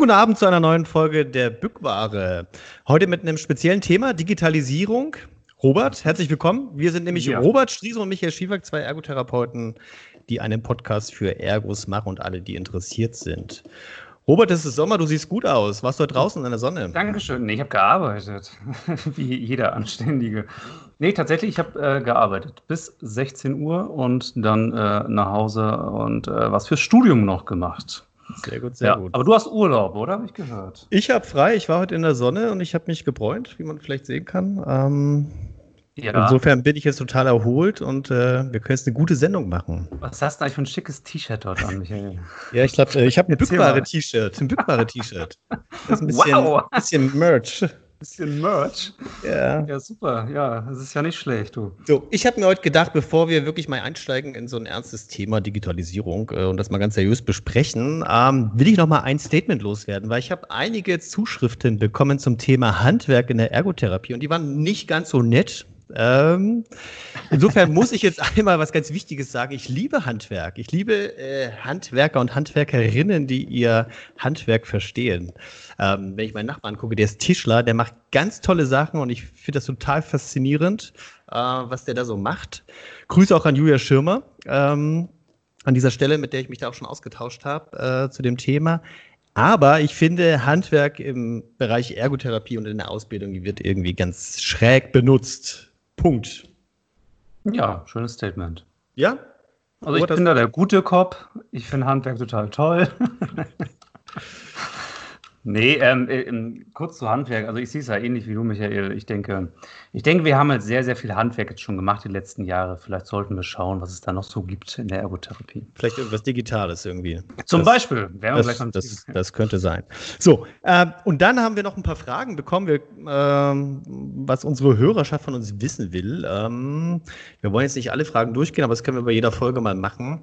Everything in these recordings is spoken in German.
Schönen guten Abend zu einer neuen Folge der Bückware. Heute mit einem speziellen Thema, Digitalisierung. Robert, herzlich willkommen. Wir sind nämlich ja. Robert Striese und Michael Schiewak, zwei Ergotherapeuten, die einen Podcast für Ergos machen und alle, die interessiert sind. Robert, es ist Sommer, du siehst gut aus. Warst du draußen in der Sonne? Dankeschön. Nee, ich habe gearbeitet, wie jeder Anständige. Nee, tatsächlich, ich habe äh, gearbeitet bis 16 Uhr und dann äh, nach Hause und äh, was fürs Studium noch gemacht. Sehr gut, sehr ja, gut. Aber du hast Urlaub, oder? Habe ich gehört. Ich habe frei. Ich war heute in der Sonne und ich habe mich gebräunt, wie man vielleicht sehen kann. Ähm, ja. Insofern bin ich jetzt total erholt und äh, wir können jetzt eine gute Sendung machen. Was hast du eigentlich für ein schickes T-Shirt dort an, Michael? ja, ich glaube, äh, ich habe ein bückbare T-Shirt. Ein bückbare T-Shirt. Das ist ein wow. bisschen Merch. Bisschen Merch. Ja. Ja, super. Ja, das ist ja nicht schlecht, du. So, ich habe mir heute gedacht, bevor wir wirklich mal einsteigen in so ein ernstes Thema Digitalisierung äh, und das mal ganz seriös besprechen, ähm, will ich noch mal ein Statement loswerden, weil ich habe einige Zuschriften bekommen zum Thema Handwerk in der Ergotherapie und die waren nicht ganz so nett. Ähm, insofern muss ich jetzt einmal was ganz Wichtiges sagen. Ich liebe Handwerk. Ich liebe äh, Handwerker und Handwerkerinnen, die ihr Handwerk verstehen. Ähm, wenn ich meinen Nachbarn gucke, der ist Tischler, der macht ganz tolle Sachen und ich finde das total faszinierend, äh, was der da so macht. Grüße auch an Julia Schirmer ähm, an dieser Stelle, mit der ich mich da auch schon ausgetauscht habe äh, zu dem Thema. Aber ich finde, Handwerk im Bereich Ergotherapie und in der Ausbildung, die wird irgendwie ganz schräg benutzt. Punkt. Ja, schönes Statement. Ja? Also ich bin da der gute Cop. Ich finde Handwerk total toll. Nee, ähm, äh, kurz zu Handwerk. Also ich sehe es ja ähnlich wie du, Michael. Ich denke, ich denke, wir haben jetzt sehr, sehr viel Handwerk jetzt schon gemacht die letzten Jahre. Vielleicht sollten wir schauen, was es da noch so gibt in der Ergotherapie. Vielleicht irgendwas Digitales irgendwie. Zum das, Beispiel. Das, das, das, könnte sein. So, äh, und dann haben wir noch ein paar Fragen bekommen, wir, äh, was unsere Hörerschaft von uns wissen will. Ähm, wir wollen jetzt nicht alle Fragen durchgehen, aber das können wir bei jeder Folge mal machen.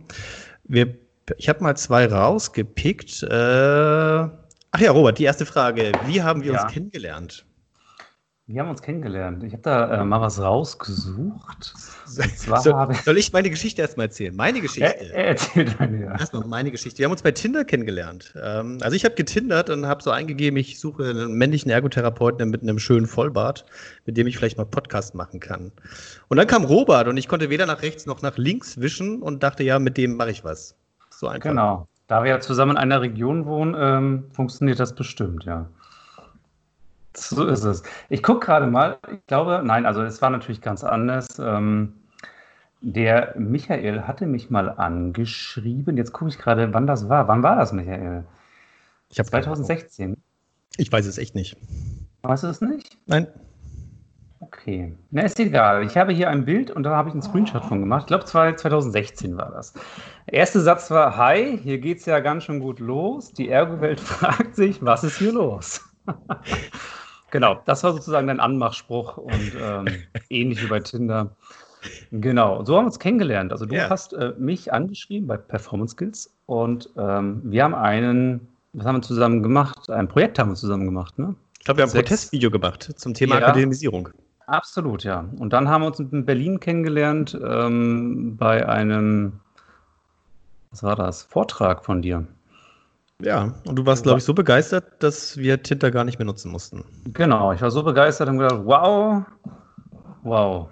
Wir, ich habe mal zwei rausgepickt. Äh, Ach ja, Robert, die erste Frage. Wie haben wir ja. uns kennengelernt? Wir haben uns kennengelernt. Ich habe da äh, mal was rausgesucht. So, soll ich meine Geschichte erstmal erzählen? Meine Geschichte. Er, erzähl deine, ja. Erstmal meine Geschichte. Wir haben uns bei Tinder kennengelernt. Ähm, also ich habe getindert und habe so eingegeben, ich suche einen männlichen Ergotherapeuten mit einem schönen Vollbart, mit dem ich vielleicht mal Podcast machen kann. Und dann kam Robert und ich konnte weder nach rechts noch nach links wischen und dachte, ja, mit dem mache ich was. So einfach. Genau. Da wir ja zusammen in einer Region wohnen, ähm, funktioniert das bestimmt, ja. So ist es. Ich gucke gerade mal, ich glaube, nein, also es war natürlich ganz anders. Ähm, der Michael hatte mich mal angeschrieben. Jetzt gucke ich gerade, wann das war. Wann war das, Michael? Ich habe 2016. Ich weiß es echt nicht. Weißt du es nicht? Nein. Okay. Na, ist egal. Ich habe hier ein Bild und da habe ich einen Screenshot von gemacht. Ich glaube, 2016 war das. Der erste Satz war: Hi, hier geht es ja ganz schön gut los. Die Ergo-Welt fragt sich, was ist hier los? genau, das war sozusagen dein Anmachspruch und ähm, ähnlich wie bei Tinder. Genau, so haben wir uns kennengelernt. Also, du ja. hast äh, mich angeschrieben bei Performance Skills und ähm, wir haben einen, was haben wir zusammen gemacht? Ein Projekt haben wir zusammen gemacht, ne? Ich glaube, wir haben ein Protestvideo gemacht zum Thema ja. Akademisierung. Absolut, ja. Und dann haben wir uns in Berlin kennengelernt ähm, bei einem, was war das, Vortrag von dir. Ja, und du warst, glaube ich, so begeistert, dass wir Tinder gar nicht mehr nutzen mussten. Genau, ich war so begeistert und gedacht, wow, wow.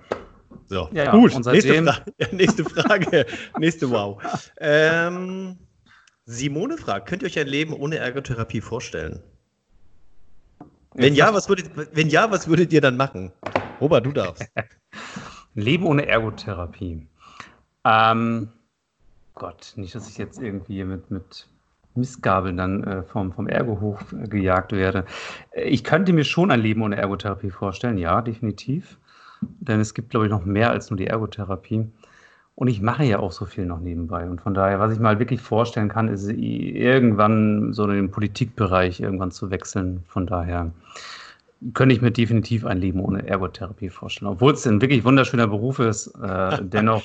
So, ja, gut, nächste, Fra nächste, Frage, nächste Wow. Ähm, Simone fragt, könnt ihr euch ein Leben ohne Ergotherapie vorstellen? Wenn ja, was würdet, wenn ja, was würdet ihr dann machen? Robert, du darfst. Leben ohne Ergotherapie. Ähm, Gott, nicht, dass ich jetzt irgendwie mit, mit Missgabeln dann äh, vom, vom Ergohof äh, gejagt werde. Ich könnte mir schon ein Leben ohne Ergotherapie vorstellen, ja, definitiv. Denn es gibt, glaube ich, noch mehr als nur die Ergotherapie. Und ich mache ja auch so viel noch nebenbei. Und von daher, was ich mal wirklich vorstellen kann, ist irgendwann so in den Politikbereich irgendwann zu wechseln. Von daher könnte ich mir definitiv ein Leben ohne Ergotherapie vorstellen. Obwohl es ein wirklich wunderschöner Beruf ist, äh, dennoch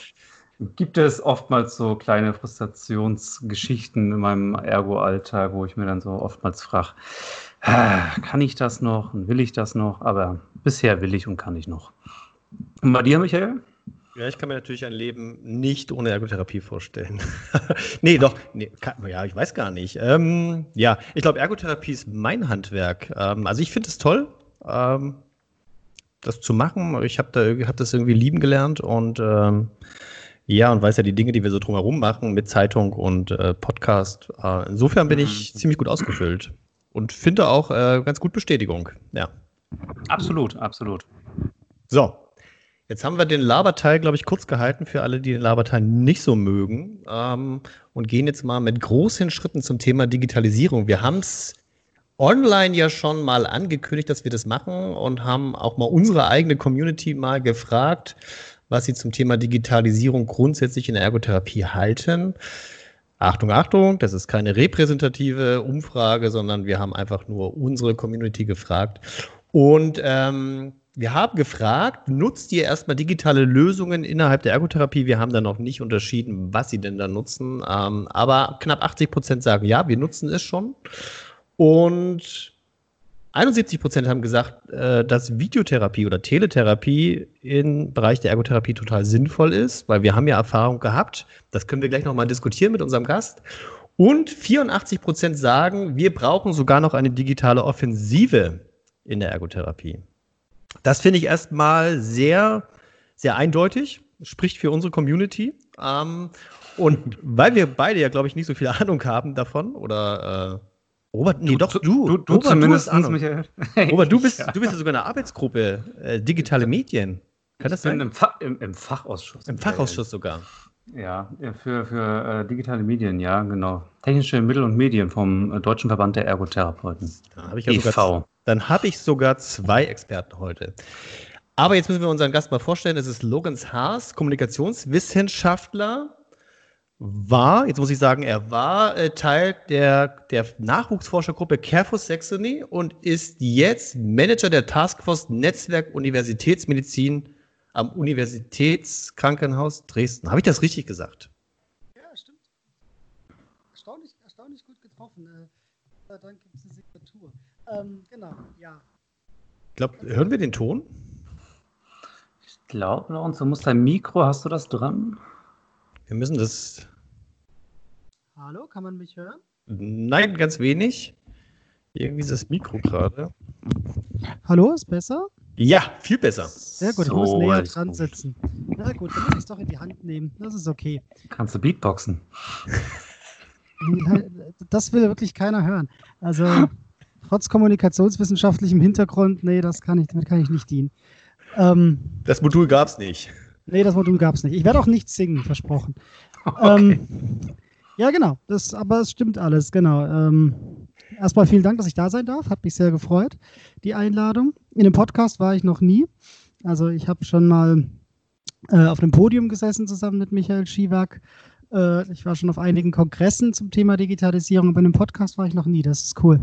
gibt es oftmals so kleine Frustrationsgeschichten in meinem Ergo-Alltag, wo ich mir dann so oftmals frage, kann ich das noch und will ich das noch? Aber bisher will ich und kann ich noch. Und bei dir, Michael? Ja, ich kann mir natürlich ein Leben nicht ohne Ergotherapie vorstellen. nee, doch, nee, kann, ja, ich weiß gar nicht. Ähm, ja, ich glaube, Ergotherapie ist mein Handwerk. Ähm, also ich finde es toll, ähm, das zu machen. Ich habe da hab das irgendwie lieben gelernt und ähm, ja, und weiß ja die Dinge, die wir so drumherum machen mit Zeitung und äh, Podcast. Äh, insofern bin ich mhm. ziemlich gut ausgefüllt und finde auch äh, ganz gut Bestätigung. Ja. Absolut, absolut. So, Jetzt haben wir den Laberteil, glaube ich, kurz gehalten für alle, die den Laberteil nicht so mögen. Ähm, und gehen jetzt mal mit großen Schritten zum Thema Digitalisierung. Wir haben es online ja schon mal angekündigt, dass wir das machen und haben auch mal unsere eigene Community mal gefragt, was sie zum Thema Digitalisierung grundsätzlich in der Ergotherapie halten. Achtung, Achtung, das ist keine repräsentative Umfrage, sondern wir haben einfach nur unsere Community gefragt. Und ähm, wir haben gefragt, nutzt ihr erstmal digitale Lösungen innerhalb der Ergotherapie? Wir haben da noch nicht unterschieden, was sie denn da nutzen. Ähm, aber knapp 80 Prozent sagen, ja, wir nutzen es schon. Und 71 Prozent haben gesagt, äh, dass Videotherapie oder Teletherapie im Bereich der Ergotherapie total sinnvoll ist, weil wir haben ja Erfahrung gehabt. Das können wir gleich nochmal diskutieren mit unserem Gast. Und 84 Prozent sagen, wir brauchen sogar noch eine digitale Offensive in der Ergotherapie. Das finde ich erstmal sehr, sehr eindeutig, spricht für unsere Community. Ähm, und weil wir beide ja, glaube ich, nicht so viel Ahnung haben davon, oder äh, Robert, nee, du, doch, du, du, du Robert, zumindest, du Ahnung. Michael. Robert, du bist, ja. du bist ja sogar in der Arbeitsgruppe äh, Digitale Medien. Kann das sein? Im, Fa im, Im, Fachausschuss. Im Fachausschuss sogar. Ja, für, für äh, digitale Medien, ja, genau. Technische Mittel und Medien vom äh, Deutschen Verband der Ergotherapeuten. Da habe ich ja sogar, dann habe ich sogar zwei Experten heute. Aber jetzt müssen wir unseren Gast mal vorstellen. Es ist Logans Haas, Kommunikationswissenschaftler. War, jetzt muss ich sagen, er war äh, Teil der, der Nachwuchsforschergruppe Carefus Saxony und ist jetzt Manager der Taskforce Netzwerk Universitätsmedizin am Universitätskrankenhaus Dresden. Habe ich das richtig gesagt? Ja, stimmt. Erstaunlich, erstaunlich gut getroffen. Äh, dann gibt es eine Signatur. Ähm, genau, ja. Ich glaube, hören wir den Ton? Ich glaube, und so muss dein Mikro, hast du das dran? Wir müssen das. Hallo, kann man mich hören? Nein, ganz wenig. Irgendwie ist das Mikro gerade. Hallo, ist besser? Ja, viel besser. Sehr gut, so, ich muss näher dran sitzen. Na gut, dann muss ich es doch in die Hand nehmen. Das ist okay. Kannst du Beatboxen? Das will wirklich keiner hören. Also, trotz kommunikationswissenschaftlichem Hintergrund, nee, das kann ich, damit kann ich nicht dienen. Ähm, das Modul gab es nicht. Nee, das Modul gab es nicht. Ich werde auch nicht singen, versprochen. Okay. Ähm, ja, genau. Das, aber es stimmt alles, genau. Ähm, erstmal vielen Dank, dass ich da sein darf. Hat mich sehr gefreut, die Einladung. In dem Podcast war ich noch nie. Also ich habe schon mal äh, auf einem Podium gesessen zusammen mit Michael Schiewak. Äh, ich war schon auf einigen Kongressen zum Thema Digitalisierung, aber in einem Podcast war ich noch nie. Das ist cool.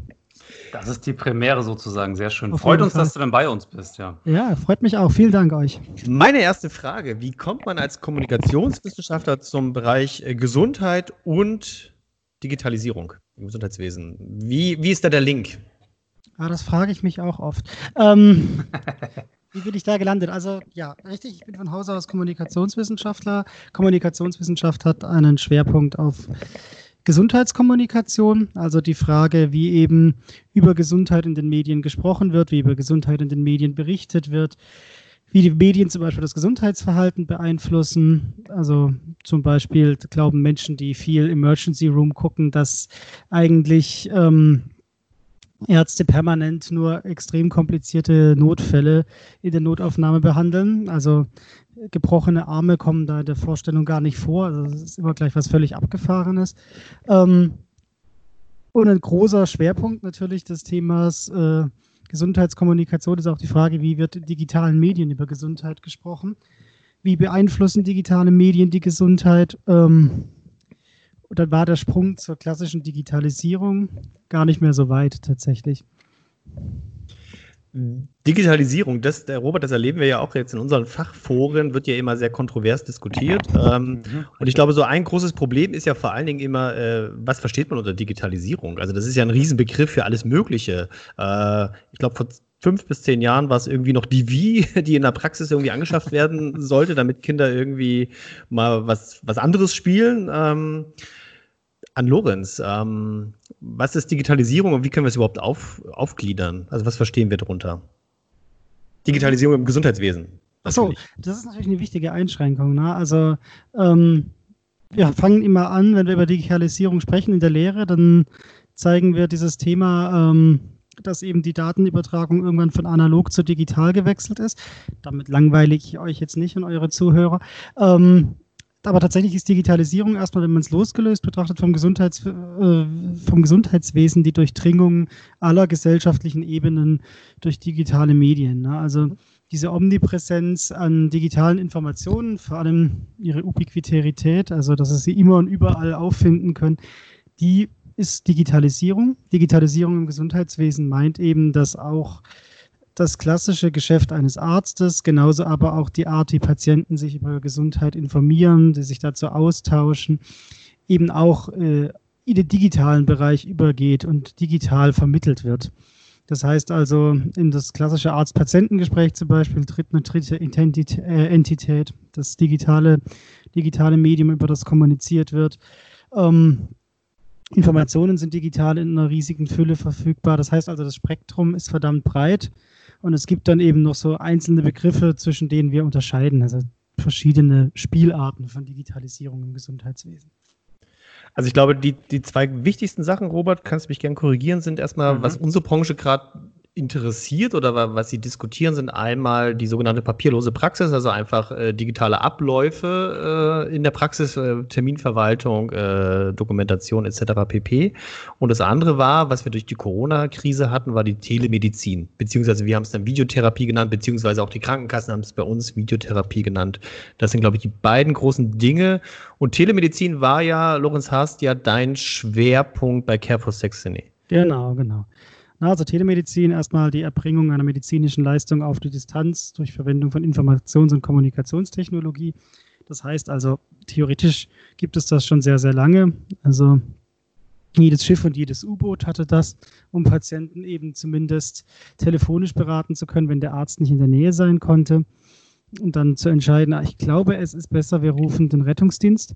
Das ist die Premiere sozusagen, sehr schön. Auf freut uns, Fall. dass du dann bei uns bist, ja. Ja, freut mich auch. Vielen Dank euch. Meine erste Frage: Wie kommt man als Kommunikationswissenschaftler zum Bereich äh, Gesundheit und Digitalisierung im Gesundheitswesen? Wie, wie ist da der Link? Ja, das frage ich mich auch oft. Ähm, wie bin ich da gelandet? Also ja, richtig, ich bin von Hause aus Kommunikationswissenschaftler. Kommunikationswissenschaft hat einen Schwerpunkt auf Gesundheitskommunikation, also die Frage, wie eben über Gesundheit in den Medien gesprochen wird, wie über Gesundheit in den Medien berichtet wird, wie die Medien zum Beispiel das Gesundheitsverhalten beeinflussen. Also zum Beispiel glauben Menschen, die viel Emergency Room gucken, dass eigentlich ähm, Ärzte permanent nur extrem komplizierte Notfälle in der Notaufnahme behandeln. Also gebrochene Arme kommen da in der Vorstellung gar nicht vor. Also es ist immer gleich was völlig Abgefahrenes. Ähm, und ein großer Schwerpunkt natürlich des Themas äh, Gesundheitskommunikation ist auch die Frage, wie wird in digitalen Medien über Gesundheit gesprochen? Wie beeinflussen digitale Medien die Gesundheit? Ähm, und dann war der Sprung zur klassischen Digitalisierung gar nicht mehr so weit tatsächlich. Digitalisierung, das, der Robert, das erleben wir ja auch jetzt in unseren Fachforen, wird ja immer sehr kontrovers diskutiert. Ähm, mhm. Und ich glaube, so ein großes Problem ist ja vor allen Dingen immer, äh, was versteht man unter Digitalisierung? Also das ist ja ein Riesenbegriff für alles Mögliche. Äh, ich glaube, vor fünf bis zehn Jahren war es irgendwie noch die Wie, die in der Praxis irgendwie angeschafft werden sollte, damit Kinder irgendwie mal was, was anderes spielen. Ähm, an Lorenz, ähm, was ist Digitalisierung und wie können wir es überhaupt auf, aufgliedern? Also was verstehen wir darunter? Digitalisierung im Gesundheitswesen. Achso, das ist natürlich eine wichtige Einschränkung. Ne? Also ähm, wir fangen immer an, wenn wir über Digitalisierung sprechen in der Lehre, dann zeigen wir dieses Thema, ähm, dass eben die Datenübertragung irgendwann von analog zu digital gewechselt ist. Damit langweile ich euch jetzt nicht und eure Zuhörer. Ähm, aber tatsächlich ist Digitalisierung erstmal, wenn man es losgelöst betrachtet, vom, Gesundheits, äh, vom Gesundheitswesen die Durchdringung aller gesellschaftlichen Ebenen durch digitale Medien. Ne? Also diese Omnipräsenz an digitalen Informationen, vor allem ihre Ubiquitarität, also dass es sie immer und überall auffinden können, die ist Digitalisierung. Digitalisierung im Gesundheitswesen meint eben, dass auch das klassische Geschäft eines Arztes, genauso aber auch die Art, wie Patienten sich über Gesundheit informieren, die sich dazu austauschen, eben auch äh, in den digitalen Bereich übergeht und digital vermittelt wird. Das heißt also, in das klassische Arzt-Patientengespräch zum Beispiel tritt eine dritte äh, Entität, das digitale, digitale Medium, über das kommuniziert wird. Ähm, Informationen sind digital in einer riesigen Fülle verfügbar. Das heißt also, das Spektrum ist verdammt breit. Und es gibt dann eben noch so einzelne Begriffe, zwischen denen wir unterscheiden, also verschiedene Spielarten von Digitalisierung im Gesundheitswesen. Also ich glaube, die, die zwei wichtigsten Sachen, Robert, kannst du mich gerne korrigieren, sind erstmal, mhm. was unsere Branche gerade interessiert oder was Sie diskutieren, sind einmal die sogenannte papierlose Praxis, also einfach äh, digitale Abläufe äh, in der Praxis, äh, Terminverwaltung, äh, Dokumentation etc. pp. Und das andere war, was wir durch die Corona-Krise hatten, war die Telemedizin, beziehungsweise wir haben es dann Videotherapie genannt, beziehungsweise auch die Krankenkassen haben es bei uns Videotherapie genannt. Das sind, glaube ich, die beiden großen Dinge. Und Telemedizin war ja, Lorenz Hast, ja dein Schwerpunkt bei Care for Saxony. Genau, genau. Na, also Telemedizin, erstmal die Erbringung einer medizinischen Leistung auf die Distanz durch Verwendung von Informations- und Kommunikationstechnologie. Das heißt also, theoretisch gibt es das schon sehr, sehr lange. Also jedes Schiff und jedes U-Boot hatte das, um Patienten eben zumindest telefonisch beraten zu können, wenn der Arzt nicht in der Nähe sein konnte. Und dann zu entscheiden, ah, ich glaube, es ist besser, wir rufen den Rettungsdienst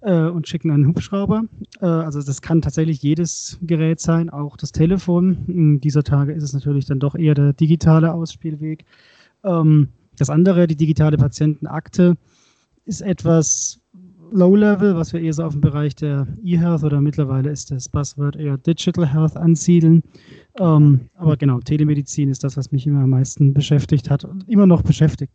äh, und schicken einen Hubschrauber. Äh, also das kann tatsächlich jedes Gerät sein, auch das Telefon. In dieser Tage ist es natürlich dann doch eher der digitale Ausspielweg. Ähm, das andere, die digitale Patientenakte, ist etwas Low-Level, was wir eher so auf dem Bereich der E-Health oder mittlerweile ist das Buzzword eher Digital Health ansiedeln. Ähm, aber genau, Telemedizin ist das, was mich immer am meisten beschäftigt hat und immer noch beschäftigt.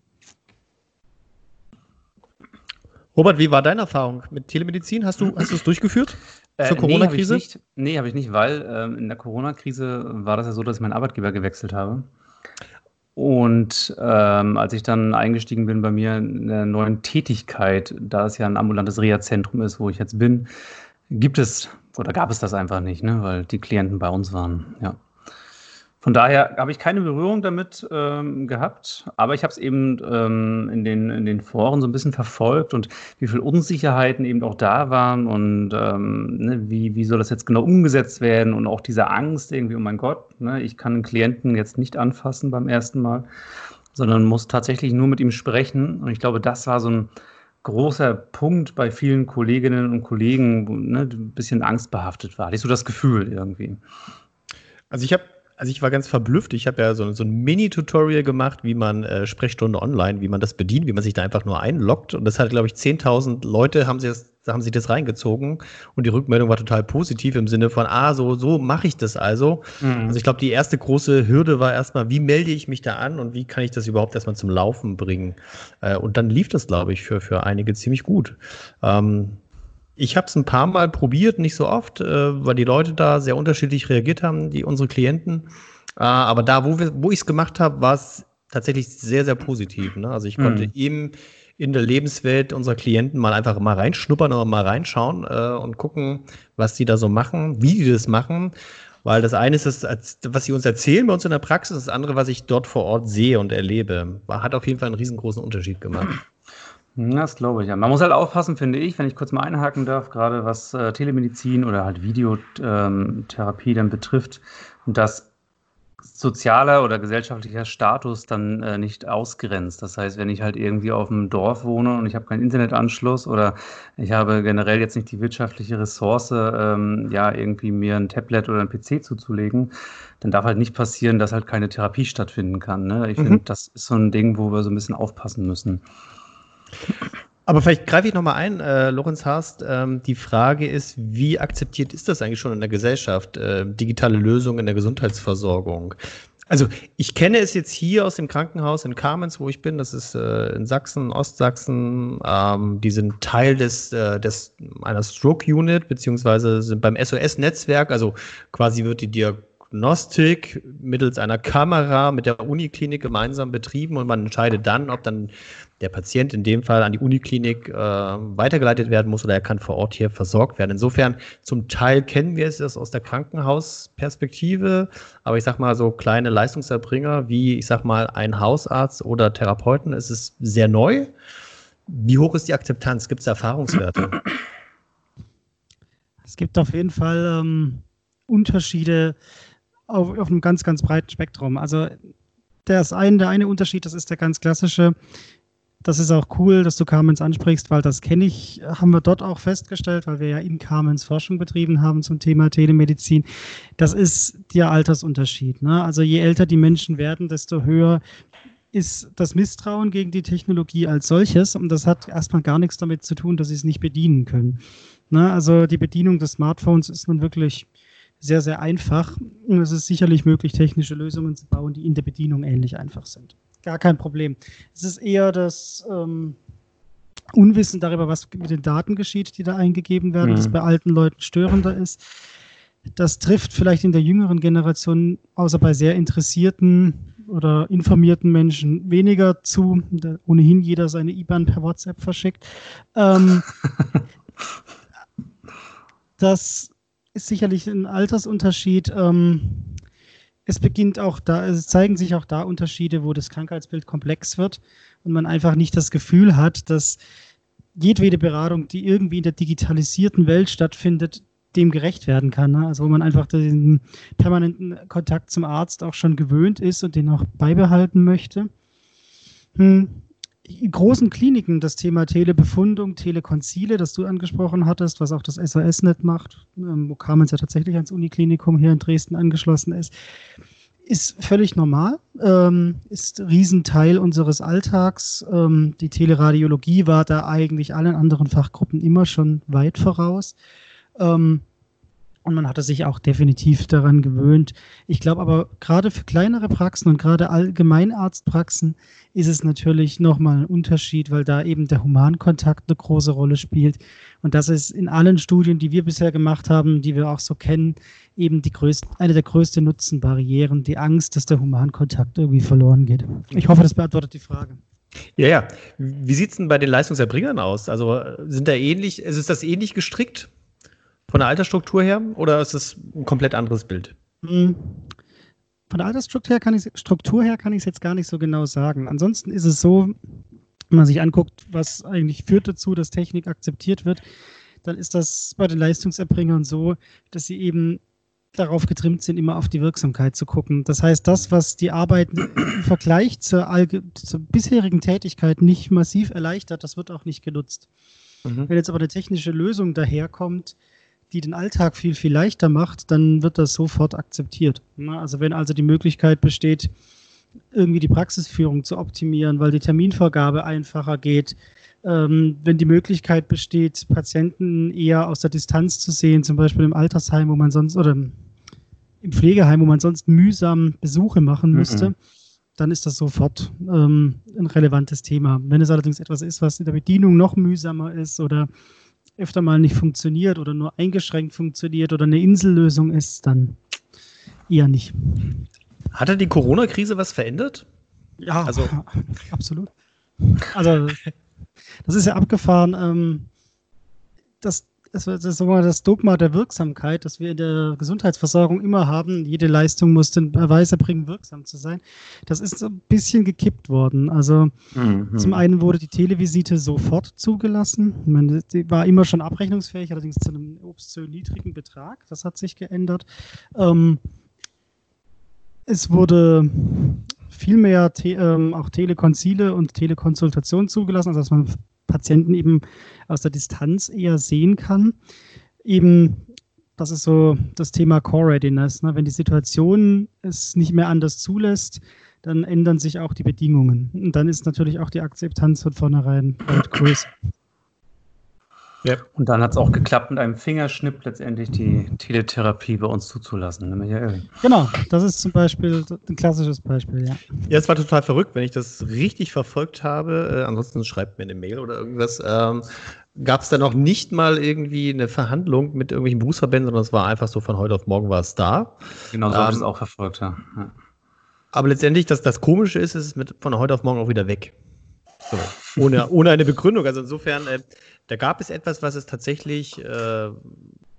Robert, wie war deine Erfahrung mit Telemedizin? Hast du, es durchgeführt äh, zur Corona-Krise? Nee, habe ich nicht, weil ähm, in der Corona-Krise war das ja so, dass ich meinen Arbeitgeber gewechselt habe. Und ähm, als ich dann eingestiegen bin bei mir in der neuen Tätigkeit, da es ja ein ambulantes Reha-Zentrum ist, wo ich jetzt bin, gibt es oder gab es das einfach nicht, ne, weil die Klienten bei uns waren. Ja. Von daher habe ich keine Berührung damit ähm, gehabt, aber ich habe es eben ähm, in, den, in den Foren so ein bisschen verfolgt und wie viele Unsicherheiten eben auch da waren und ähm, ne, wie, wie soll das jetzt genau umgesetzt werden und auch diese Angst irgendwie, oh mein Gott, ne, ich kann einen Klienten jetzt nicht anfassen beim ersten Mal, sondern muss tatsächlich nur mit ihm sprechen. Und ich glaube, das war so ein großer Punkt bei vielen Kolleginnen und Kollegen, wo ne, ein bisschen angstbehaftet war. Hattest du das Gefühl irgendwie? Also ich habe also ich war ganz verblüfft. Ich habe ja so, so ein Mini-Tutorial gemacht, wie man äh, Sprechstunde online, wie man das bedient, wie man sich da einfach nur einloggt. Und das hat, glaube ich, 10.000 Leute haben, sie das, haben sich das reingezogen. Und die Rückmeldung war total positiv im Sinne von, ah, so, so mache ich das also. Mhm. Also ich glaube, die erste große Hürde war erstmal, wie melde ich mich da an und wie kann ich das überhaupt erstmal zum Laufen bringen? Äh, und dann lief das, glaube ich, für, für einige ziemlich gut. Ähm, ich habe es ein paar Mal probiert, nicht so oft, äh, weil die Leute da sehr unterschiedlich reagiert haben, die unsere Klienten. Äh, aber da, wo, wo ich es gemacht habe, war es tatsächlich sehr, sehr positiv. Ne? Also ich mhm. konnte eben in der Lebenswelt unserer Klienten mal einfach mal reinschnuppern oder mal reinschauen äh, und gucken, was die da so machen, wie die das machen. Weil das eine ist das, was sie uns erzählen bei uns in der Praxis, das andere, was ich dort vor Ort sehe und erlebe. Hat auf jeden Fall einen riesengroßen Unterschied gemacht. Das glaube ich, ja. Man muss halt aufpassen, finde ich, wenn ich kurz mal einhaken darf, gerade was äh, Telemedizin oder halt Videotherapie ähm, dann betrifft, dass sozialer oder gesellschaftlicher Status dann äh, nicht ausgrenzt. Das heißt, wenn ich halt irgendwie auf einem Dorf wohne und ich habe keinen Internetanschluss oder ich habe generell jetzt nicht die wirtschaftliche Ressource, ähm, ja, irgendwie mir ein Tablet oder ein PC zuzulegen, dann darf halt nicht passieren, dass halt keine Therapie stattfinden kann. Ne? Ich mhm. finde, das ist so ein Ding, wo wir so ein bisschen aufpassen müssen. Aber vielleicht greife ich nochmal ein, äh, Lorenz Haast. Ähm, die Frage ist, wie akzeptiert ist das eigentlich schon in der Gesellschaft, äh, digitale Lösungen in der Gesundheitsversorgung? Also ich kenne es jetzt hier aus dem Krankenhaus in Kamenz, wo ich bin. Das ist äh, in Sachsen, Ostsachsen. Ähm, die sind Teil des, äh, des einer Stroke Unit beziehungsweise sind beim SOS-Netzwerk. Also quasi wird die Diagnostik mittels einer Kamera mit der Uniklinik gemeinsam betrieben und man entscheidet dann, ob dann der Patient in dem Fall an die Uniklinik äh, weitergeleitet werden muss oder er kann vor Ort hier versorgt werden. Insofern zum Teil kennen wir es aus der Krankenhausperspektive, aber ich sag mal so kleine Leistungserbringer wie ich sag mal ein Hausarzt oder Therapeuten, ist es sehr neu. Wie hoch ist die Akzeptanz? Gibt es Erfahrungswerte? Es gibt auf jeden Fall ähm, Unterschiede auf, auf einem ganz, ganz breiten Spektrum. Also das eine, der eine Unterschied, das ist der ganz klassische, das ist auch cool, dass du Carmens ansprichst, weil das kenne ich, haben wir dort auch festgestellt, weil wir ja in Carmens Forschung betrieben haben zum Thema Telemedizin. Das ist der Altersunterschied. Ne? Also je älter die Menschen werden, desto höher ist das Misstrauen gegen die Technologie als solches. Und das hat erstmal gar nichts damit zu tun, dass sie es nicht bedienen können. Ne? Also die Bedienung des Smartphones ist nun wirklich sehr, sehr einfach. Und es ist sicherlich möglich, technische Lösungen zu bauen, die in der Bedienung ähnlich einfach sind gar kein Problem. Es ist eher das ähm, Unwissen darüber, was mit den Daten geschieht, die da eingegeben werden, mhm. das bei alten Leuten störender ist. Das trifft vielleicht in der jüngeren Generation, außer bei sehr interessierten oder informierten Menschen, weniger zu, da ohnehin jeder seine IBAN per WhatsApp verschickt. Ähm, das ist sicherlich ein Altersunterschied. Ähm, es beginnt auch da, es zeigen sich auch da Unterschiede, wo das Krankheitsbild komplex wird und man einfach nicht das Gefühl hat, dass jedwede Beratung, die irgendwie in der digitalisierten Welt stattfindet, dem gerecht werden kann. Ne? Also wo man einfach den permanenten Kontakt zum Arzt auch schon gewöhnt ist und den auch beibehalten möchte. Hm großen Kliniken das Thema Telebefundung, Telekonzile, das du angesprochen hattest, was auch das SOS-Net macht, ähm, wo Kamenz ja tatsächlich ans Uniklinikum hier in Dresden angeschlossen ist, ist völlig normal, ähm, ist Riesenteil unseres Alltags. Ähm, die Teleradiologie war da eigentlich allen anderen Fachgruppen immer schon weit voraus. Ähm, und man hatte sich auch definitiv daran gewöhnt. Ich glaube aber, gerade für kleinere Praxen und gerade Allgemeinarztpraxen ist es natürlich nochmal ein Unterschied, weil da eben der Humankontakt eine große Rolle spielt. Und das ist in allen Studien, die wir bisher gemacht haben, die wir auch so kennen, eben die größte, eine der größten Nutzenbarrieren, die Angst, dass der Humankontakt irgendwie verloren geht. Ich hoffe, das beantwortet die Frage. Ja, ja. Wie sieht es denn bei den Leistungserbringern aus? Also sind da ähnlich, ist das ähnlich gestrickt? Von der Altersstruktur her oder ist es ein komplett anderes Bild? Hm. Von der Altersstruktur her kann ich Struktur her kann ich es jetzt gar nicht so genau sagen. Ansonsten ist es so, wenn man sich anguckt, was eigentlich führt dazu, dass Technik akzeptiert wird, dann ist das bei den Leistungserbringern so, dass sie eben darauf getrimmt sind, immer auf die Wirksamkeit zu gucken. Das heißt, das, was die Arbeit im Vergleich zur, zur bisherigen Tätigkeit nicht massiv erleichtert, das wird auch nicht genutzt. Mhm. Wenn jetzt aber eine technische Lösung daherkommt, die den Alltag viel, viel leichter macht, dann wird das sofort akzeptiert. Also wenn also die Möglichkeit besteht, irgendwie die Praxisführung zu optimieren, weil die Terminvergabe einfacher geht, ähm, wenn die Möglichkeit besteht, Patienten eher aus der Distanz zu sehen, zum Beispiel im Altersheim, wo man sonst oder im Pflegeheim, wo man sonst mühsam Besuche machen müsste, mhm. dann ist das sofort ähm, ein relevantes Thema. Wenn es allerdings etwas ist, was in der Bedienung noch mühsamer ist oder öfter mal nicht funktioniert oder nur eingeschränkt funktioniert oder eine Insellösung ist, dann eher nicht. Hatte die Corona-Krise was verändert? Ja, also absolut. Also das ist ja abgefahren. Ähm, das das, ist das Dogma der Wirksamkeit, das wir in der Gesundheitsversorgung immer haben. Jede Leistung muss den Beweis erbringen, wirksam zu sein. Das ist so ein bisschen gekippt worden. Also mhm. zum einen wurde die Televisite sofort zugelassen. Meine, die war immer schon abrechnungsfähig, allerdings zu einem obszön niedrigen Betrag. Das hat sich geändert. Ähm, Es wurde viel mehr te ähm, auch Telekonsile und Telekonsultation zugelassen, also dass man Patienten eben aus der Distanz eher sehen kann. Eben, das ist so das Thema Core Readiness. Ne? Wenn die Situation es nicht mehr anders zulässt, dann ändern sich auch die Bedingungen. Und dann ist natürlich auch die Akzeptanz von vornherein weit größer. Ja. Und dann hat es auch geklappt, mit einem Fingerschnipp letztendlich die Teletherapie bei uns zuzulassen. Ne, Michael? Genau, das ist zum Beispiel ein klassisches Beispiel, ja. Ja, es war total verrückt, wenn ich das richtig verfolgt habe. Äh, ansonsten schreibt mir eine Mail oder irgendwas. Ähm, Gab es da noch nicht mal irgendwie eine Verhandlung mit irgendwelchen Berufsverbänden, sondern es war einfach so von heute auf morgen war es da. Genau, so ähm, habe ich es auch verfolgt, ja. ja. Aber letztendlich, das, das Komische ist, es ist mit von heute auf morgen auch wieder weg. So, ohne, ohne eine Begründung. Also insofern, äh, da gab es etwas, was es tatsächlich, äh,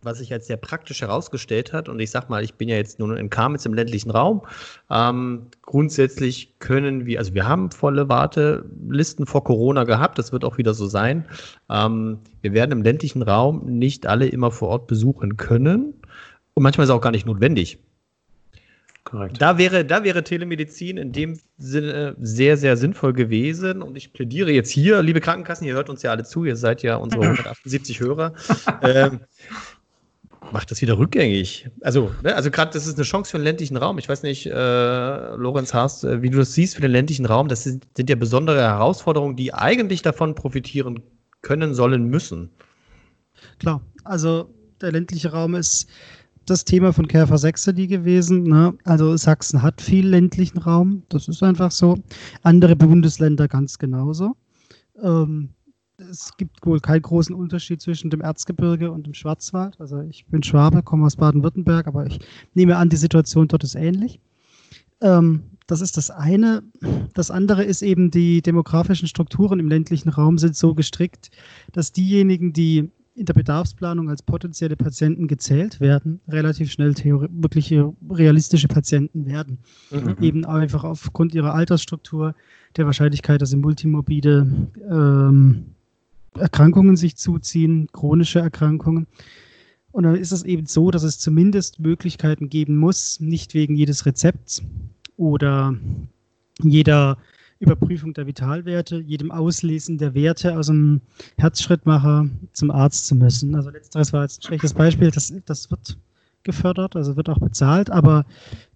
was sich als sehr praktisch herausgestellt hat. Und ich sag mal, ich bin ja jetzt nun in Kamenz im ländlichen Raum. Ähm, grundsätzlich können wir, also wir haben volle Wartelisten vor Corona gehabt. Das wird auch wieder so sein. Ähm, wir werden im ländlichen Raum nicht alle immer vor Ort besuchen können. Und manchmal ist es auch gar nicht notwendig. Korrekt. Da wäre, da wäre Telemedizin in dem Sinne sehr, sehr sinnvoll gewesen. Und ich plädiere jetzt hier, liebe Krankenkassen, ihr hört uns ja alle zu, ihr seid ja unsere 178 Hörer. ähm, macht das wieder rückgängig. Also, ne, also gerade das ist eine Chance für den ländlichen Raum. Ich weiß nicht, äh, Lorenz Haas, äh, wie du das siehst für den ländlichen Raum. Das sind, sind ja besondere Herausforderungen, die eigentlich davon profitieren können, sollen, müssen. Klar, also der ländliche Raum ist das Thema von Käfer 6 die gewesen. Ne? Also Sachsen hat viel ländlichen Raum, das ist einfach so. Andere Bundesländer ganz genauso. Ähm, es gibt wohl keinen großen Unterschied zwischen dem Erzgebirge und dem Schwarzwald. Also ich bin Schwabe, komme aus Baden-Württemberg, aber ich nehme an, die Situation dort ist ähnlich. Ähm, das ist das eine. Das andere ist eben, die demografischen Strukturen im ländlichen Raum sind so gestrickt, dass diejenigen, die in der Bedarfsplanung als potenzielle Patienten gezählt werden, relativ schnell wirkliche realistische Patienten werden. Mhm. Eben einfach aufgrund ihrer Altersstruktur, der Wahrscheinlichkeit, dass sie multimorbide ähm, Erkrankungen sich zuziehen, chronische Erkrankungen. Und dann ist es eben so, dass es zumindest Möglichkeiten geben muss, nicht wegen jedes Rezepts oder jeder Überprüfung der Vitalwerte, jedem Auslesen der Werte aus dem Herzschrittmacher zum Arzt zu müssen. Also letzteres war jetzt ein schlechtes Beispiel, das, das wird gefördert, also wird auch bezahlt, aber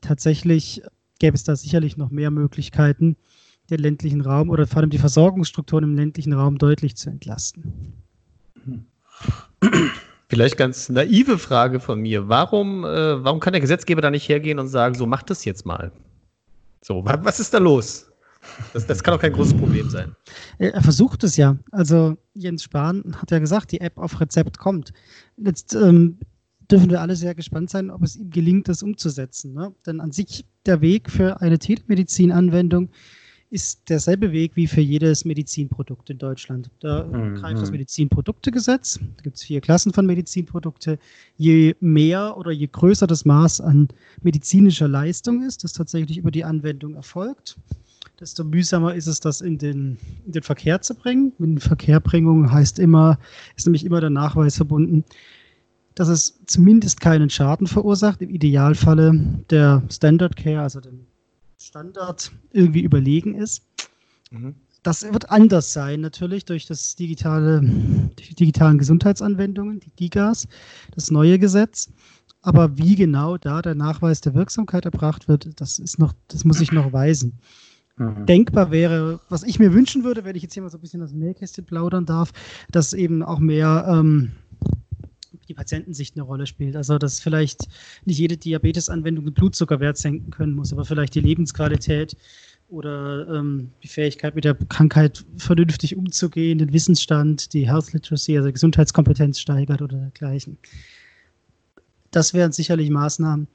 tatsächlich gäbe es da sicherlich noch mehr Möglichkeiten, den ländlichen Raum oder vor allem die Versorgungsstrukturen im ländlichen Raum deutlich zu entlasten. Vielleicht ganz naive Frage von mir. Warum, äh, warum kann der Gesetzgeber da nicht hergehen und sagen, so macht das jetzt mal? So, was ist da los? Das, das kann auch kein großes Problem sein. Er versucht es ja. Also Jens Spahn hat ja gesagt, die App auf Rezept kommt. Jetzt ähm, dürfen wir alle sehr gespannt sein, ob es ihm gelingt, das umzusetzen. Ne? Denn an sich der Weg für eine Telemedizin-Anwendung ist derselbe Weg wie für jedes Medizinprodukt in Deutschland. Da mhm. greift das Medizinproduktegesetz. Da gibt es vier Klassen von Medizinprodukte. Je mehr oder je größer das Maß an medizinischer Leistung ist, das tatsächlich über die Anwendung erfolgt, desto mühsamer ist es, das in den, in den Verkehr zu bringen. Mit Verkehrbringung heißt immer, ist nämlich immer der Nachweis verbunden, dass es zumindest keinen Schaden verursacht, im Idealfalle der Standard Care, also dem Standard, irgendwie überlegen ist. Mhm. Das wird anders sein, natürlich, durch das digitale, die digitalen Gesundheitsanwendungen, die GIGAs, das neue Gesetz. Aber wie genau da der Nachweis der Wirksamkeit erbracht wird, das ist noch, das muss ich noch weisen mhm. denkbar wäre, was ich mir wünschen würde, wenn ich jetzt hier mal so ein bisschen aus dem Nähkästchen plaudern darf, dass eben auch mehr ähm, die Patientensicht eine Rolle spielt. Also, dass vielleicht nicht jede Diabetesanwendung den Blutzuckerwert senken können muss, aber vielleicht die Lebensqualität oder ähm, die Fähigkeit, mit der Krankheit vernünftig umzugehen, den Wissensstand, die Health Literacy, also Gesundheitskompetenz steigert oder dergleichen. Das wären sicherlich Maßnahmen,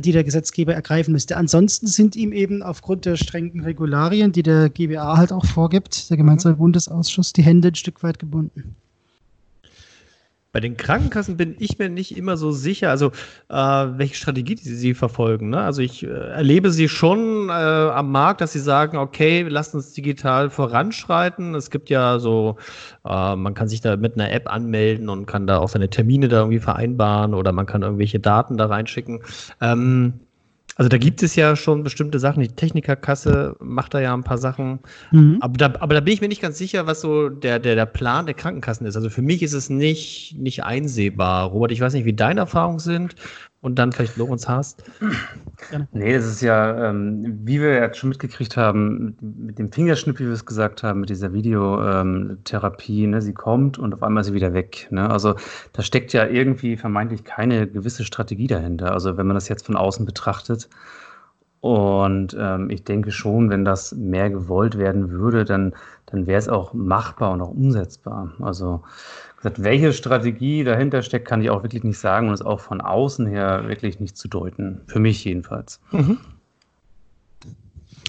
die der Gesetzgeber ergreifen müsste. Ansonsten sind ihm eben aufgrund der strengen Regularien, die der GBA halt auch vorgibt, der Gemeinsame mhm. Bundesausschuss, die Hände ein Stück weit gebunden. Bei den Krankenkassen bin ich mir nicht immer so sicher, also äh, welche Strategie sie, sie verfolgen. Ne? Also ich äh, erlebe sie schon äh, am Markt, dass sie sagen, okay, lasst uns digital voranschreiten. Es gibt ja so, äh, man kann sich da mit einer App anmelden und kann da auch seine Termine da irgendwie vereinbaren oder man kann irgendwelche Daten da reinschicken. Ähm, Also da gibt es ja schon bestimmte Sachen. Die Technikerkasse macht da ja ein paar Sachen. Mhm. Aber, da, aber da bin ich mir nicht ganz sicher, was so der, der, der Plan der Krankenkassen ist. Also für mich ist es nicht, nicht einsehbar. Robert, ich weiß nicht, wie deine Erfahrungen sind und dann vielleicht Lorenz hast. Nee, das ist ja, ähm, wie wir jetzt schon mitgekriegt haben, mit dem Fingerschnipp, wie wir es gesagt haben, mit dieser Videotherapie, ne, sie kommt und auf einmal ist sie wieder weg. Ne? Also da steckt ja irgendwie vermeintlich keine gewisse Strategie dahinter. Also wenn man das jetzt von außen betrachtet. Und ähm, ich denke schon, wenn das mehr gewollt werden würde, dann, dann wäre es auch machbar und auch umsetzbar. Also gesagt, welche Strategie dahinter steckt, kann ich auch wirklich nicht sagen und ist auch von außen her wirklich nicht zu deuten. Für mich jedenfalls. Mhm.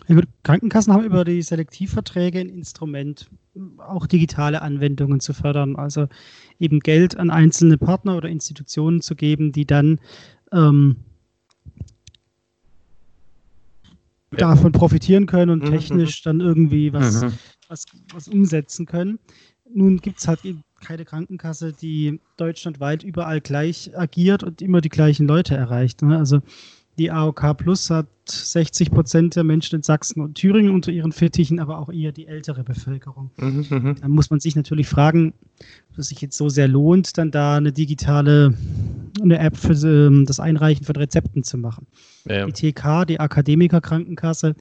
Ja, gut, Krankenkassen haben über die Selektivverträge ein Instrument, auch digitale Anwendungen zu fördern. Also eben Geld an einzelne Partner oder Institutionen zu geben, die dann ähm, ja. davon profitieren können und mhm. technisch dann irgendwie was, mhm. was, was umsetzen können. Nun gibt es halt keine Krankenkasse, die deutschlandweit überall gleich agiert und immer die gleichen Leute erreicht. Ne? Also die AOK Plus hat 60 Prozent der Menschen in Sachsen und Thüringen unter ihren Fittichen, aber auch eher die ältere Bevölkerung. Mhm, mhm. da muss man sich natürlich fragen, ob es sich jetzt so sehr lohnt, dann da eine digitale eine App für ähm, das Einreichen von Rezepten zu machen. Ja. Die TK, die Akademikerkrankenkasse,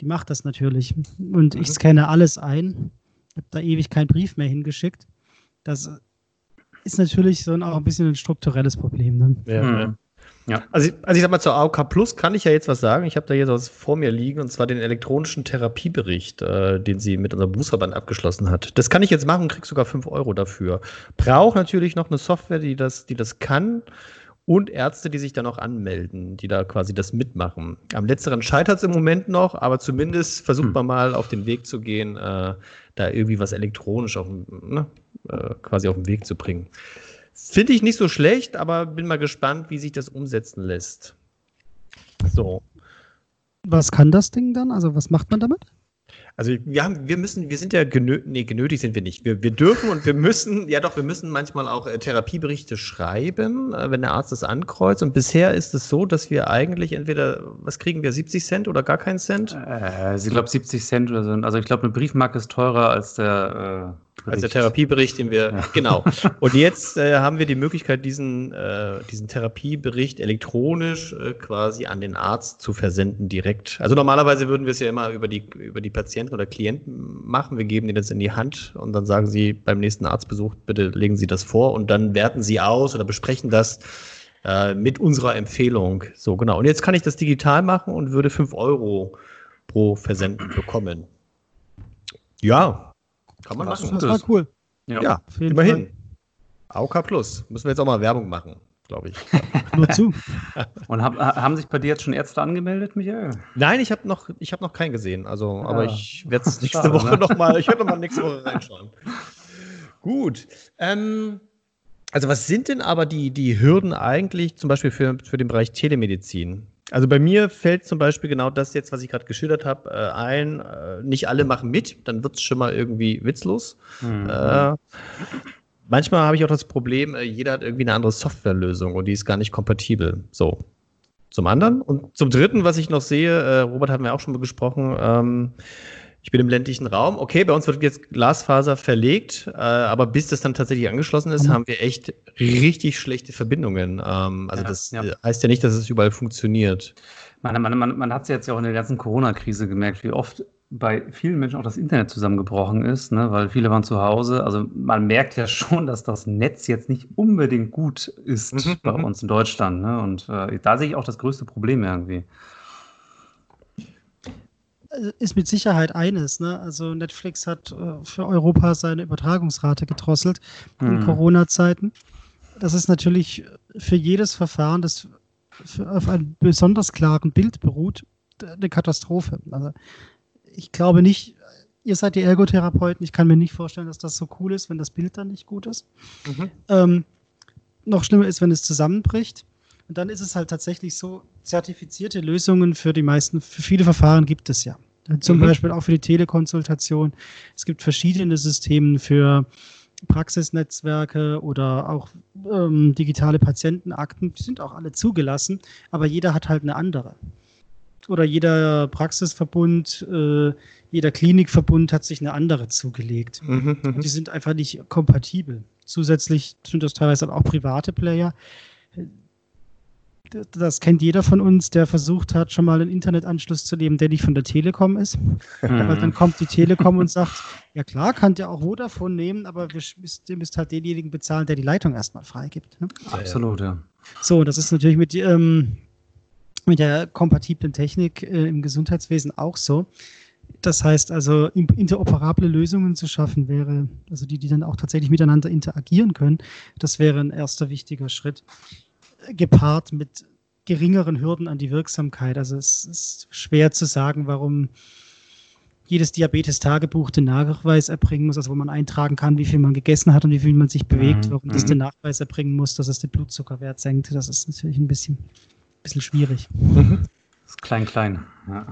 die macht das natürlich. Und mhm. ich scanne alles ein. Habe da ewig keinen Brief mehr hingeschickt. Das ist natürlich so ein, auch ein bisschen ein strukturelles Problem. Dann. Ja, mhm. ja. Also, also ich sag mal, zur AOK Plus kann ich ja jetzt was sagen. Ich habe da jetzt was vor mir liegen, und zwar den elektronischen Therapiebericht, äh, den sie mit unserem Berufsverband abgeschlossen hat. Das kann ich jetzt machen und krieg sogar 5 Euro dafür. Braucht natürlich noch eine Software, die das, die das kann und Ärzte, die sich dann auch anmelden, die da quasi das mitmachen. Am letzteren scheitert es im Moment noch, aber zumindest versucht hm. man mal auf den Weg zu gehen, äh, da irgendwie was elektronisch auf, ne, äh, quasi auf den Weg zu bringen. Finde ich nicht so schlecht, aber bin mal gespannt, wie sich das umsetzen lässt. So. Was kann das Ding dann? Also was macht man damit? Also wir haben, wir müssen, wir sind ja genö nee, genötigt sind wir nicht. Wir, wir dürfen und wir müssen, ja doch, wir müssen manchmal auch äh, Therapieberichte schreiben, äh, wenn der Arzt das ankreuzt. Und bisher ist es so, dass wir eigentlich entweder, was kriegen wir, 70 Cent oder gar keinen Cent? Äh, ich glaube 70 Cent oder so. Also ich glaube, eine Briefmarke ist teurer als der äh als der Therapiebericht, den wir, ja. genau. Und jetzt äh, haben wir die Möglichkeit, diesen, äh, diesen Therapiebericht elektronisch äh, quasi an den Arzt zu versenden direkt. Also normalerweise würden wir es ja immer über die, über die Patienten oder Klienten machen. Wir geben denen das in die Hand und dann sagen sie beim nächsten Arztbesuch, bitte legen Sie das vor und dann werten sie aus oder besprechen das äh, mit unserer Empfehlung. So, genau. Und jetzt kann ich das digital machen und würde 5 Euro pro Versenden bekommen. Ja, kann man machen. Das war cool. Ja, ja immerhin. Fall. AOK Plus. Müssen wir jetzt auch mal Werbung machen, glaube ich. Nur zu. Und hab, haben sich bei dir jetzt schon Ärzte angemeldet, Michael? Nein, ich habe noch, hab noch keinen gesehen. Also, ja. aber ich werde es nächste Woche ne? noch mal, ich werde noch mal nächste Woche reinschauen. Gut. Ähm, also was sind denn aber die, die Hürden eigentlich zum Beispiel für, für den Bereich Telemedizin? Also bei mir fällt zum Beispiel genau das jetzt, was ich gerade geschildert habe, äh, ein. Äh, nicht alle machen mit, dann wird es schon mal irgendwie witzlos. Mhm. Äh, manchmal habe ich auch das Problem, äh, jeder hat irgendwie eine andere Softwarelösung und die ist gar nicht kompatibel. So. Zum anderen. Und zum dritten, was ich noch sehe, äh, Robert hatten wir auch schon mal gesprochen, ähm, ich bin im ländlichen Raum. Okay, bei uns wird jetzt Glasfaser verlegt, äh, aber bis das dann tatsächlich angeschlossen ist, mhm. haben wir echt richtig schlechte Verbindungen. Ähm, also ja, das ja. heißt ja nicht, dass es überall funktioniert. Man, man, man, man hat es jetzt ja auch in der ganzen Corona-Krise gemerkt, wie oft bei vielen Menschen auch das Internet zusammengebrochen ist, ne, weil viele waren zu Hause. Also man merkt ja schon, dass das Netz jetzt nicht unbedingt gut ist mhm. bei mhm. uns in Deutschland. Ne? Und äh, da sehe ich auch das größte Problem irgendwie ist mit Sicherheit eines. Ne? Also Netflix hat äh, für Europa seine Übertragungsrate gedrosselt in mhm. Corona-Zeiten. Das ist natürlich für jedes Verfahren, das auf einem besonders klaren Bild beruht, eine Katastrophe. Also ich glaube nicht, ihr seid die Ergotherapeuten, ich kann mir nicht vorstellen, dass das so cool ist, wenn das Bild dann nicht gut ist. Mhm. Ähm, noch schlimmer ist, wenn es zusammenbricht. Und dann ist es halt tatsächlich so, zertifizierte Lösungen für die meisten, für viele Verfahren gibt es ja. Zum mhm. Beispiel auch für die Telekonsultation. Es gibt verschiedene Systeme für Praxisnetzwerke oder auch ähm, digitale Patientenakten. Die sind auch alle zugelassen, aber jeder hat halt eine andere. oder jeder Praxisverbund, äh, jeder Klinikverbund hat sich eine andere zugelegt. Mhm, mhm. die sind einfach nicht kompatibel. Zusätzlich sind das teilweise auch private Player. Das kennt jeder von uns, der versucht hat, schon mal einen Internetanschluss zu nehmen, der nicht von der Telekom ist. Mhm. Aber dann kommt die Telekom und sagt, ja klar, kann der auch Vodafone nehmen, aber wir müsst, ihr müsst halt denjenigen bezahlen, der die Leitung erstmal freigibt. Ne? Absolut, ja. So, das ist natürlich mit, ähm, mit der kompatiblen Technik äh, im Gesundheitswesen auch so. Das heißt also, interoperable Lösungen zu schaffen wäre, also die, die dann auch tatsächlich miteinander interagieren können, das wäre ein erster wichtiger Schritt. Gepaart mit geringeren Hürden an die Wirksamkeit. Also es ist schwer zu sagen, warum jedes Diabetes-Tagebuch den Nachweis erbringen muss, also wo man eintragen kann, wie viel man gegessen hat und wie viel man sich bewegt, mhm. warum das mhm. den Nachweis erbringen muss, dass es den Blutzuckerwert senkt. Das ist natürlich ein bisschen, bisschen schwierig. Mhm. Das ist klein, klein. Ja.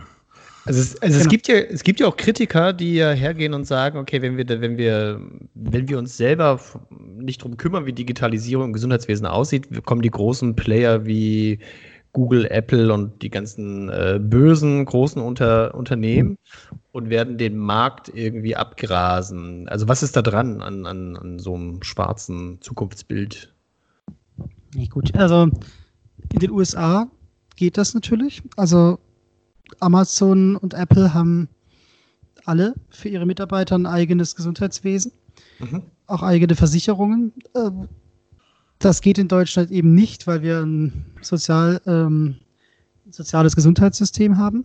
Also, es, also genau. es, gibt ja, es gibt ja auch Kritiker, die ja hergehen und sagen, okay, wenn wir, wenn wir, wenn wir uns selber nicht darum kümmern, wie Digitalisierung im Gesundheitswesen aussieht, kommen die großen Player wie Google, Apple und die ganzen äh, bösen großen Unter Unternehmen und werden den Markt irgendwie abgrasen. Also was ist da dran an, an, an so einem schwarzen Zukunftsbild? Nee, gut, also in den USA geht das natürlich. Also Amazon und Apple haben alle für ihre Mitarbeiter ein eigenes Gesundheitswesen, mhm. auch eigene Versicherungen. Ähm, das geht in Deutschland eben nicht, weil wir ein sozial, ähm, soziales Gesundheitssystem haben,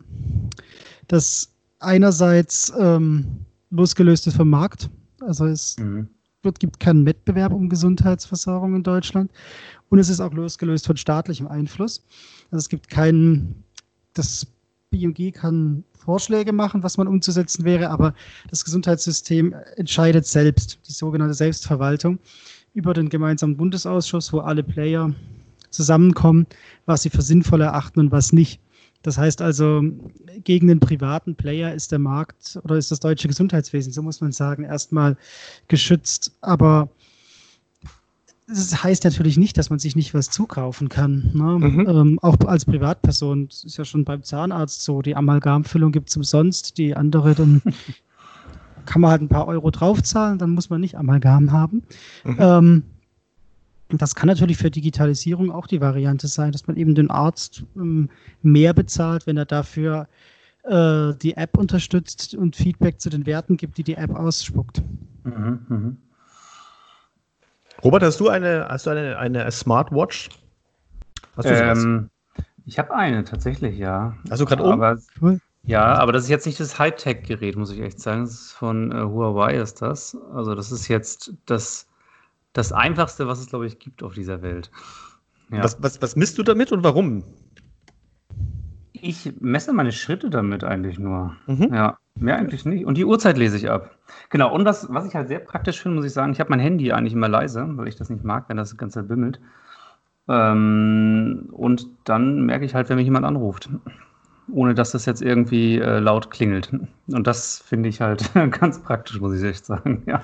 das einerseits ähm, losgelöst ist vom Markt, also es mhm. wird, gibt keinen Wettbewerb um Gesundheitsversorgung in Deutschland und es ist auch losgelöst von staatlichem Einfluss. Also es gibt keinen, das BMG kann Vorschläge machen, was man umzusetzen wäre, aber das Gesundheitssystem entscheidet selbst, die sogenannte Selbstverwaltung, über den gemeinsamen Bundesausschuss, wo alle Player zusammenkommen, was sie für sinnvoll erachten und was nicht. Das heißt also, gegen den privaten Player ist der Markt oder ist das deutsche Gesundheitswesen, so muss man sagen, erstmal geschützt. Aber das heißt natürlich nicht, dass man sich nicht was zukaufen kann. Ne? Mhm. Ähm, auch als Privatperson. Das ist ja schon beim Zahnarzt so. Die Amalgamfüllung gibt es umsonst. Die andere, dann kann man halt ein paar Euro draufzahlen, dann muss man nicht Amalgam haben. Mhm. Ähm, das kann natürlich für Digitalisierung auch die Variante sein, dass man eben den Arzt ähm, mehr bezahlt, wenn er dafür äh, die App unterstützt und Feedback zu den Werten gibt, die die App ausspuckt. Mhm, mh. Robert, hast du eine, hast du eine, eine Smartwatch? Hast du ähm, ich habe eine tatsächlich, ja. Du gerade oben? Cool. Ja, aber das ist jetzt nicht das Hightech-Gerät, muss ich echt sagen. Das ist von äh, Huawei ist das. Also das ist jetzt das, das Einfachste, was es, glaube ich, gibt auf dieser Welt. Ja. Was, was, was misst du damit und warum? Ich messe meine Schritte damit eigentlich nur. Mhm. Ja, mehr eigentlich nicht. Und die Uhrzeit lese ich ab. Genau, und was, was ich halt sehr praktisch finde, muss ich sagen, ich habe mein Handy eigentlich immer leise, weil ich das nicht mag, wenn das Ganze bimmelt. Ähm, und dann merke ich halt, wenn mich jemand anruft. Ohne dass das jetzt irgendwie äh, laut klingelt. Und das finde ich halt ganz praktisch, muss ich echt sagen. Ja.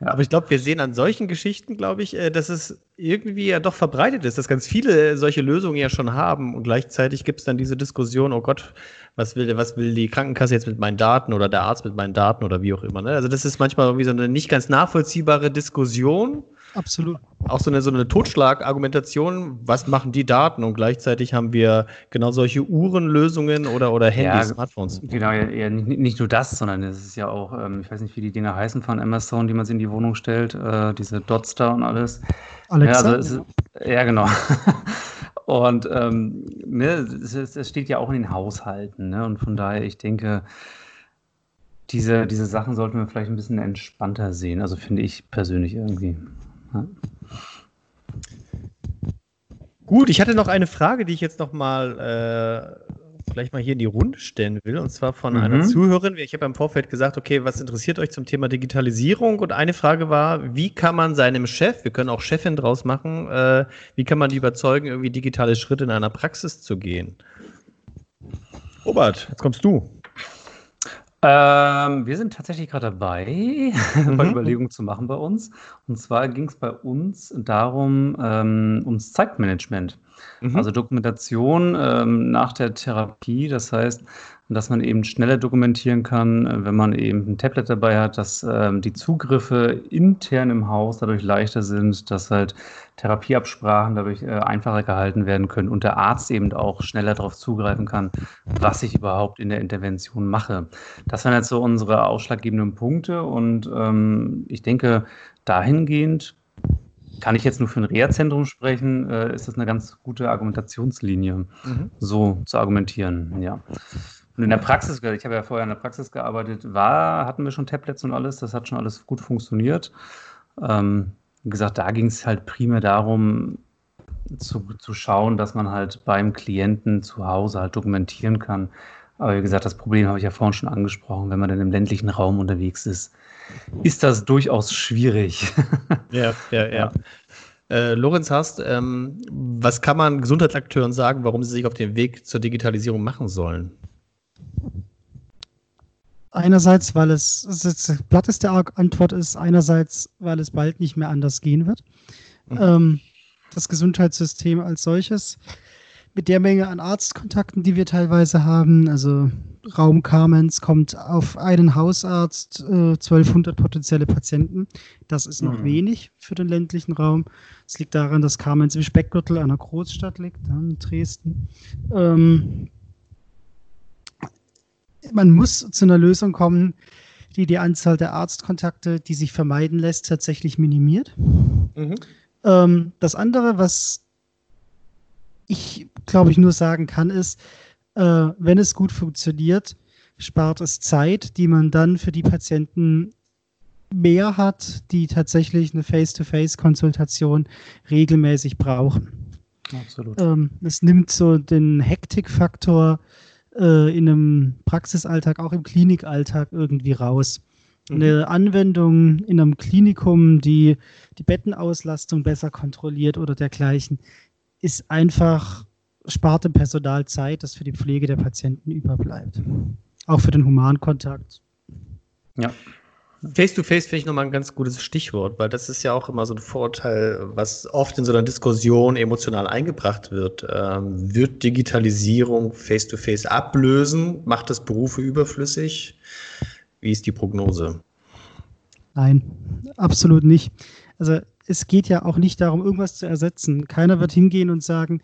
Ja. Aber ich glaube, wir sehen an solchen Geschichten, glaube ich, äh, dass es irgendwie ja doch verbreitet ist, dass ganz viele solche Lösungen ja schon haben und gleichzeitig gibt es dann diese Diskussion, oh Gott, was will, was will die Krankenkasse jetzt mit meinen Daten oder der Arzt mit meinen Daten oder wie auch immer. Ne? Also das ist manchmal irgendwie so eine nicht ganz nachvollziehbare Diskussion. Absolut. Auch so eine, so eine Totschlagargumentation, was machen die Daten? Und gleichzeitig haben wir genau solche Uhrenlösungen oder, oder Handys, ja, Smartphones. Genau, ja, ja, nicht nur das, sondern es ist ja auch, ähm, ich weiß nicht, wie die Dinger heißen von Amazon, die man sich in die Wohnung stellt, äh, diese Dotster und alles. Alexa? Ja, also ist, ja genau. und ähm, ne, es, es, steht ja auch in den Haushalten. Ne? Und von daher, ich denke, diese, diese Sachen sollten wir vielleicht ein bisschen entspannter sehen. Also finde ich persönlich irgendwie. Gut, ich hatte noch eine Frage, die ich jetzt noch mal äh, vielleicht mal hier in die Runde stellen will, und zwar von mhm. einer Zuhörerin. Ich habe im Vorfeld gesagt, okay, was interessiert euch zum Thema Digitalisierung? Und eine Frage war, wie kann man seinem Chef, wir können auch Chefin draus machen, äh, wie kann man die überzeugen, irgendwie digitale Schritte in einer Praxis zu gehen? Robert, jetzt kommst du. Ähm, wir sind tatsächlich gerade dabei, mhm. Überlegungen zu machen bei uns. Und zwar ging es bei uns darum, ähm, ums Zeitmanagement. Mhm. Also Dokumentation ähm, nach der Therapie, das heißt, dass man eben schneller dokumentieren kann, äh, wenn man eben ein Tablet dabei hat, dass ähm, die Zugriffe intern im Haus dadurch leichter sind, dass halt Therapieabsprachen dadurch äh, einfacher gehalten werden können und der Arzt eben auch schneller darauf zugreifen kann, was ich überhaupt in der Intervention mache. Das waren jetzt so unsere ausschlaggebenden Punkte und ähm, ich denke, dahingehend kann ich jetzt nur für ein Reha-Zentrum sprechen, äh, ist das eine ganz gute Argumentationslinie, mhm. so zu argumentieren, ja. Und in der Praxis, ich habe ja vorher in der Praxis gearbeitet, war, hatten wir schon Tablets und alles, das hat schon alles gut funktioniert. Ähm, wie gesagt, da ging es halt primär darum, zu, zu schauen, dass man halt beim Klienten zu Hause halt dokumentieren kann. Aber wie gesagt, das Problem habe ich ja vorhin schon angesprochen, wenn man dann im ländlichen Raum unterwegs ist, ist das durchaus schwierig. Ja, ja, ja. Äh, Lorenz Hast, ähm, was kann man Gesundheitsakteuren sagen, warum sie sich auf den Weg zur Digitalisierung machen sollen? Einerseits, weil es, das platteste Antwort ist, einerseits, weil es bald nicht mehr anders gehen wird. Mhm. Ähm, das Gesundheitssystem als solches, mit der Menge an Arztkontakten, die wir teilweise haben, also Raum Kamenz kommt auf einen Hausarzt äh, 1200 potenzielle Patienten. Das ist noch mhm. wenig für den ländlichen Raum. Es liegt daran, dass Kamenz im Speckgürtel einer Großstadt liegt, in Dresden. Ähm, man muss zu einer Lösung kommen, die die Anzahl der Arztkontakte, die sich vermeiden lässt, tatsächlich minimiert. Mhm. Ähm, das andere, was ich glaube ich nur sagen kann, ist, äh, wenn es gut funktioniert, spart es Zeit, die man dann für die Patienten mehr hat, die tatsächlich eine Face-to-Face-Konsultation regelmäßig brauchen. Absolut. Ähm, es nimmt so den Hektikfaktor äh, in einem Praxisalltag, auch im Klinikalltag irgendwie raus. Mhm. Eine Anwendung in einem Klinikum, die die Bettenauslastung besser kontrolliert oder dergleichen, ist einfach, spart dem Personal Zeit, das für die Pflege der Patienten überbleibt. Auch für den Humankontakt. Ja. Face-to-Face finde ich nochmal ein ganz gutes Stichwort, weil das ist ja auch immer so ein Vorteil, was oft in so einer Diskussion emotional eingebracht wird. Ähm, wird Digitalisierung Face-to-Face -face ablösen? Macht das Berufe überflüssig? Wie ist die Prognose? Nein, absolut nicht. Also es geht ja auch nicht darum, irgendwas zu ersetzen. Keiner wird hingehen und sagen,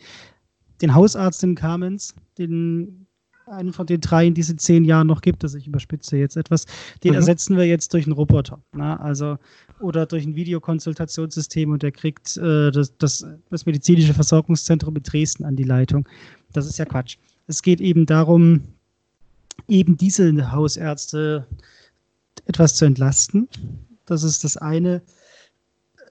den Hausarzt in Kamenz, den einen von den drei in diesen zehn Jahren noch gibt, also ich überspitze jetzt etwas, den mhm. ersetzen wir jetzt durch einen Roboter. Na? Also, oder durch ein Videokonsultationssystem und der kriegt äh, das, das, das medizinische Versorgungszentrum in Dresden an die Leitung. Das ist ja Quatsch. Es geht eben darum, eben diese Hausärzte etwas zu entlasten. Das ist das eine.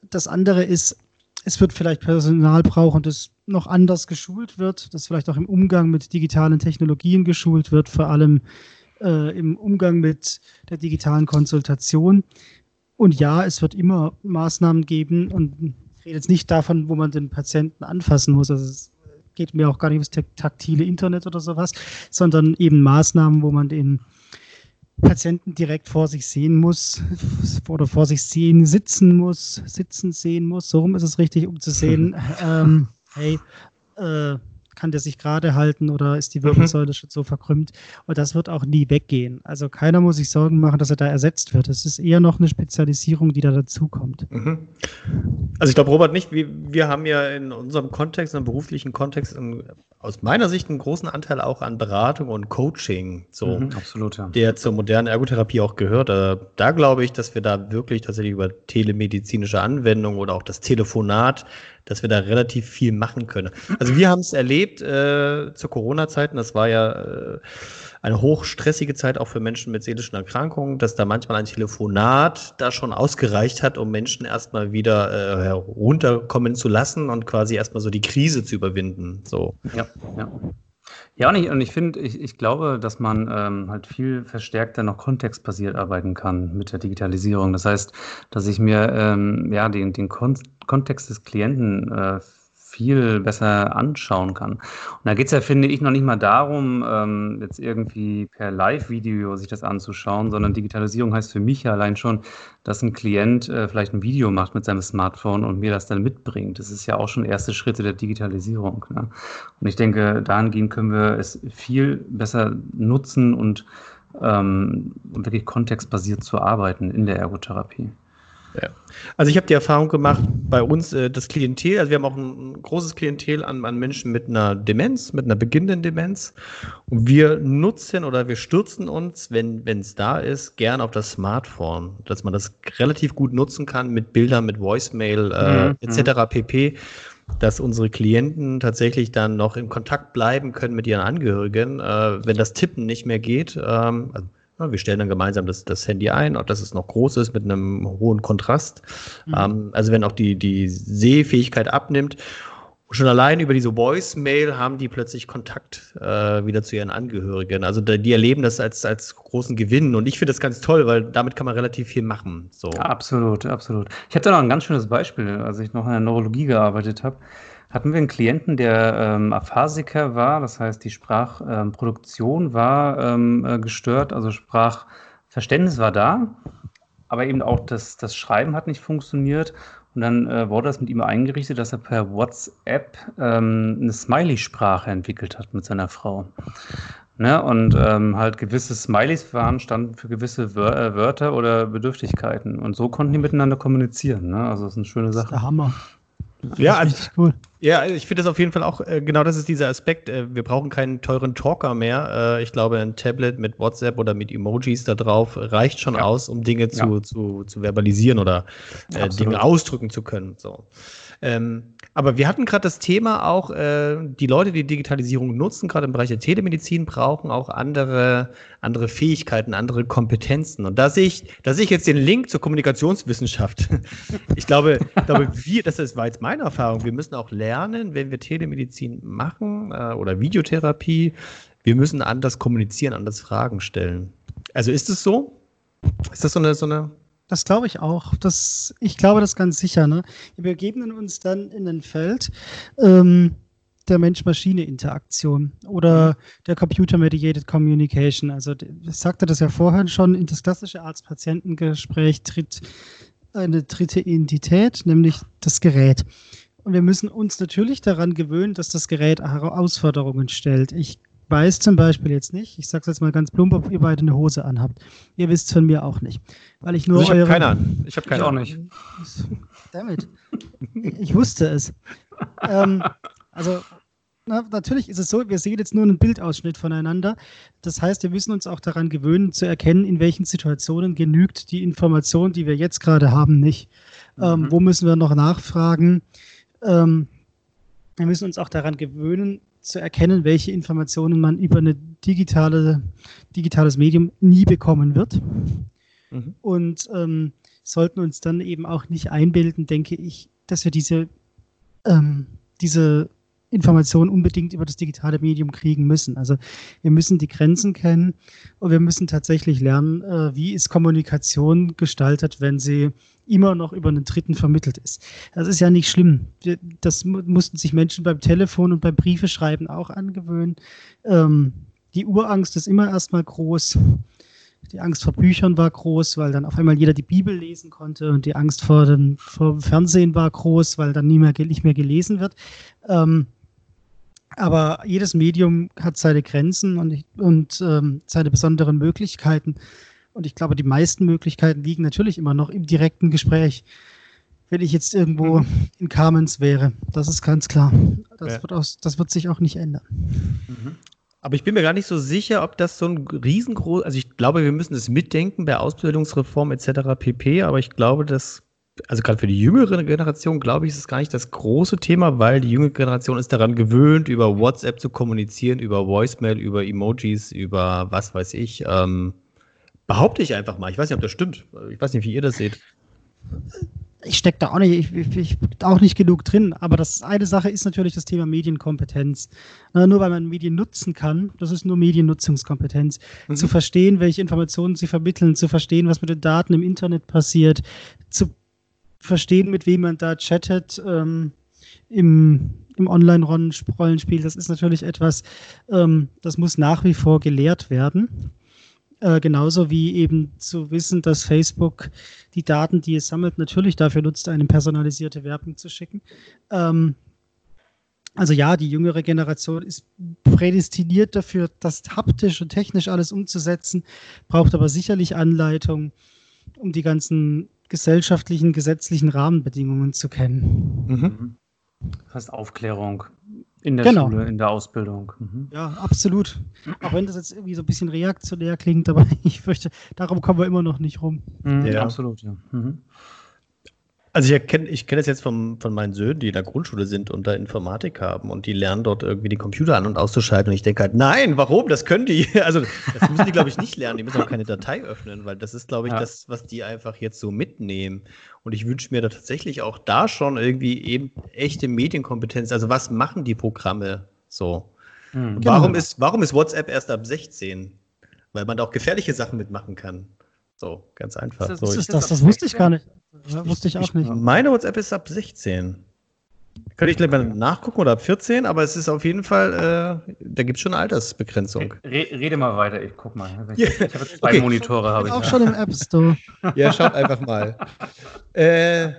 Das andere ist, es wird vielleicht Personal brauchen, das noch anders geschult wird, das vielleicht auch im Umgang mit digitalen Technologien geschult wird, vor allem äh, im Umgang mit der digitalen Konsultation. Und ja, es wird immer Maßnahmen geben und ich rede jetzt nicht davon, wo man den Patienten anfassen muss. Also es geht mir auch gar nicht ums taktile Internet oder sowas, sondern eben Maßnahmen, wo man den Patienten direkt vor sich sehen muss oder vor sich sehen, sitzen muss, sitzen sehen muss. So rum ist es richtig, um zu sehen, ähm, hey, äh, kann der sich gerade halten oder ist die Wirbelsäule mhm. schon so verkrümmt? Und das wird auch nie weggehen. Also keiner muss sich Sorgen machen, dass er da ersetzt wird. Es ist eher noch eine Spezialisierung, die da dazukommt. Mhm. Also ich glaube, Robert, nicht, wir, wir haben ja in unserem Kontext, in einem beruflichen Kontext, einen, aus meiner Sicht einen großen Anteil auch an Beratung und Coaching, so, mhm, absolut, ja. der zur modernen Ergotherapie auch gehört. Äh, da glaube ich, dass wir da wirklich tatsächlich über telemedizinische Anwendungen oder auch das Telefonat dass wir da relativ viel machen können. Also wir haben es erlebt äh, zur Corona-Zeit, und das war ja äh, eine hochstressige Zeit auch für Menschen mit seelischen Erkrankungen, dass da manchmal ein Telefonat da schon ausgereicht hat, um Menschen erstmal wieder äh, herunterkommen zu lassen und quasi erstmal so die Krise zu überwinden. So. Ja, ja. Ja, und ich, und ich finde, ich, ich glaube, dass man ähm, halt viel verstärkter noch kontextbasiert arbeiten kann mit der Digitalisierung. Das heißt, dass ich mir ähm, ja den, den Kon Kontext des Klienten äh, viel besser anschauen kann. Und da geht es ja, finde ich, noch nicht mal darum, ähm, jetzt irgendwie per Live-Video sich das anzuschauen, sondern Digitalisierung heißt für mich ja allein schon, dass ein Klient äh, vielleicht ein Video macht mit seinem Smartphone und mir das dann mitbringt. Das ist ja auch schon erste Schritte der Digitalisierung. Ne? Und ich denke, dahingehend können wir es viel besser nutzen und ähm, wirklich kontextbasiert zu arbeiten in der Ergotherapie. Ja. Also ich habe die Erfahrung gemacht, bei uns äh, das Klientel, also wir haben auch ein, großes Klientel an, an, Menschen mit einer Demenz, mit einer beginnenden Demenz. Und wir nutzen oder wir stürzen uns, wenn es da ist, gern auf das Smartphone, dass man das relativ gut nutzen kann mit Bildern, mit Voicemail äh, mhm. etc. Mhm. pp dass unsere Klienten tatsächlich dann noch in Kontakt bleiben können mit ihren Angehörigen, äh, wenn das Tippen nicht mehr geht. Ähm, also, wir stellen dann gemeinsam das, das Handy ein, ob das es noch groß ist mit einem hohen Kontrast. Mhm. Ähm, also wenn auch die, die Sehfähigkeit abnimmt schon allein über diese Voicemail haben die plötzlich Kontakt äh, wieder zu ihren Angehörigen. Also die erleben das als, als großen Gewinn. Und ich finde das ganz toll, weil damit kann man relativ viel machen. So. Absolut, absolut. Ich da noch ein ganz schönes Beispiel. Als ich noch in der Neurologie gearbeitet habe, hatten wir einen Klienten, der ähm, Aphasiker war. Das heißt, die Sprachproduktion ähm, war ähm, äh, gestört, also Sprachverständnis war da. Aber eben auch das, das Schreiben hat nicht funktioniert. Und dann äh, wurde das mit ihm eingerichtet, dass er per WhatsApp ähm, eine Smiley-Sprache entwickelt hat mit seiner Frau. Ne? Und ähm, halt gewisse Smileys waren, standen für gewisse Wör äh, Wörter oder Bedürftigkeiten. Und so konnten die miteinander kommunizieren. Ne? Also das ist eine schöne Sache. Das ist der Hammer. Ja, also, cool. ja, also ich finde das auf jeden Fall auch, äh, genau das ist dieser Aspekt. Äh, wir brauchen keinen teuren Talker mehr. Äh, ich glaube, ein Tablet mit WhatsApp oder mit Emojis da drauf reicht schon ja. aus, um Dinge zu, ja. zu, zu verbalisieren oder äh, Dinge ausdrücken zu können. So. Ähm, aber wir hatten gerade das Thema auch, äh, die Leute, die Digitalisierung nutzen, gerade im Bereich der Telemedizin, brauchen auch andere, andere Fähigkeiten, andere Kompetenzen. Und da sehe ich, da ich jetzt den Link zur Kommunikationswissenschaft. ich glaube, ich glaube wir, das war jetzt meine Erfahrung, wir müssen auch lernen, wenn wir Telemedizin machen äh, oder Videotherapie, wir müssen anders kommunizieren, anders Fragen stellen. Also ist es so? Ist das so eine, so eine das glaube ich auch. Das, ich glaube das ganz sicher. Ne? Wir begeben uns dann in ein Feld ähm, der Mensch-Maschine-Interaktion oder mhm. der Computer-Mediated Communication. Also ich sagte das ja vorhin schon, in das klassische Arzt-Patienten-Gespräch tritt eine dritte Entität, nämlich das Gerät. Und wir müssen uns natürlich daran gewöhnen, dass das Gerät Herausforderungen stellt. Ich weiß zum Beispiel jetzt nicht, ich sag's jetzt mal ganz plump, ob ihr beide eine Hose anhabt. Ihr wisst von mir auch nicht. Weil ich nur. Also ich habe keine an. Ich habe keine ich auch nicht. Damit. Ich wusste es. ähm, also, na, natürlich ist es so, wir sehen jetzt nur einen Bildausschnitt voneinander. Das heißt, wir müssen uns auch daran gewöhnen, zu erkennen, in welchen Situationen genügt die Information, die wir jetzt gerade haben, nicht. Ähm, mhm. wo müssen wir noch nachfragen? Ähm, wir müssen uns auch daran gewöhnen, zu erkennen, welche Informationen man über ein digitale, digitales Medium nie bekommen wird. Mhm. Und ähm, sollten uns dann eben auch nicht einbilden, denke ich, dass wir diese, ähm, diese Informationen unbedingt über das digitale Medium kriegen müssen. Also wir müssen die Grenzen kennen und wir müssen tatsächlich lernen, äh, wie ist Kommunikation gestaltet, wenn sie immer noch über einen Dritten vermittelt ist. Das ist ja nicht schlimm. Das mussten sich Menschen beim Telefon und beim Briefeschreiben auch angewöhnen. Ähm, die Urangst ist immer erstmal groß. Die Angst vor Büchern war groß, weil dann auf einmal jeder die Bibel lesen konnte und die Angst vor dem, vor dem Fernsehen war groß, weil dann nie mehr, nicht mehr gelesen wird. Ähm, aber jedes Medium hat seine Grenzen und, und ähm, seine besonderen Möglichkeiten. Und ich glaube, die meisten Möglichkeiten liegen natürlich immer noch im direkten Gespräch. Wenn ich jetzt irgendwo mhm. in Carmens wäre, das ist ganz klar. Das, ja. wird, auch, das wird sich auch nicht ändern. Mhm. Aber ich bin mir gar nicht so sicher, ob das so ein riesengroß, also ich glaube, wir müssen es mitdenken bei Ausbildungsreform etc. pp. Aber ich glaube, dass also gerade für die jüngere Generation, glaube ich, ist es gar nicht das große Thema, weil die jüngere Generation ist daran gewöhnt, über WhatsApp zu kommunizieren, über Voicemail, über Emojis, über was weiß ich. Ähm, behaupte ich einfach mal. Ich weiß nicht, ob das stimmt. Ich weiß nicht, wie ihr das seht. Ich stecke da auch nicht, ich, ich, ich auch nicht genug drin, aber das eine Sache ist natürlich das Thema Medienkompetenz. Nur weil man Medien nutzen kann, das ist nur Mediennutzungskompetenz, mhm. zu verstehen, welche Informationen sie vermitteln, zu verstehen, was mit den Daten im Internet passiert, zu verstehen, mit wem man da chattet, ähm, im, im Online-Rollenspiel, das ist natürlich etwas, ähm, das muss nach wie vor gelehrt werden. Äh, genauso wie eben zu wissen, dass Facebook die Daten, die es sammelt, natürlich dafür nutzt, eine personalisierte Werbung zu schicken. Ähm, also ja, die jüngere Generation ist prädestiniert dafür, das haptisch und technisch alles umzusetzen, braucht aber sicherlich Anleitung, um die ganzen gesellschaftlichen, gesetzlichen Rahmenbedingungen zu kennen. Mhm. Das heißt Aufklärung in der Genau. Schule, in der Ausbildung. Mhm. Ja, absolut. Auch wenn das jetzt irgendwie so ein bisschen reaktionär klingt, aber ich fürchte, darum kommen wir immer noch nicht rum. Mhm, Ja. Absolut, ja. Also ich erkenne, ich kenne das jetzt vom, von meinen Söhnen, die in der Grundschule sind und da Informatik haben und die lernen dort irgendwie den Computer an- und auszuschalten. Und ich denke halt, nein, warum? Das können die. Also das müssen die, glaube ich, nicht lernen. Die müssen auch keine Datei öffnen, weil das ist, glaube ich, Ja. das, was die einfach jetzt so mitnehmen. Und ich wünsche mir da tatsächlich auch da schon irgendwie eben echte Medienkompetenz. Also was machen die Programme so? Mhm. Warum, ist, warum ist WhatsApp erst ab 16? Weil man da auch gefährliche Sachen mitmachen kann. So, ganz einfach. Ist das- so, ist das? Das wusste ich gar nicht. Das wusste ich auch nicht. meine WhatsApp ist ab 16. Könnte ich gleich mal nachgucken oder ab 14, aber es ist auf jeden Fall, äh, da gibt es schon eine Altersbegrenzung. Re rede mal weiter, ich guck mal. Ich, Ja, ich habe zwei okay. Monitore, habe Bin ich. auch schon im App Store. Ja, schaut einfach mal. äh,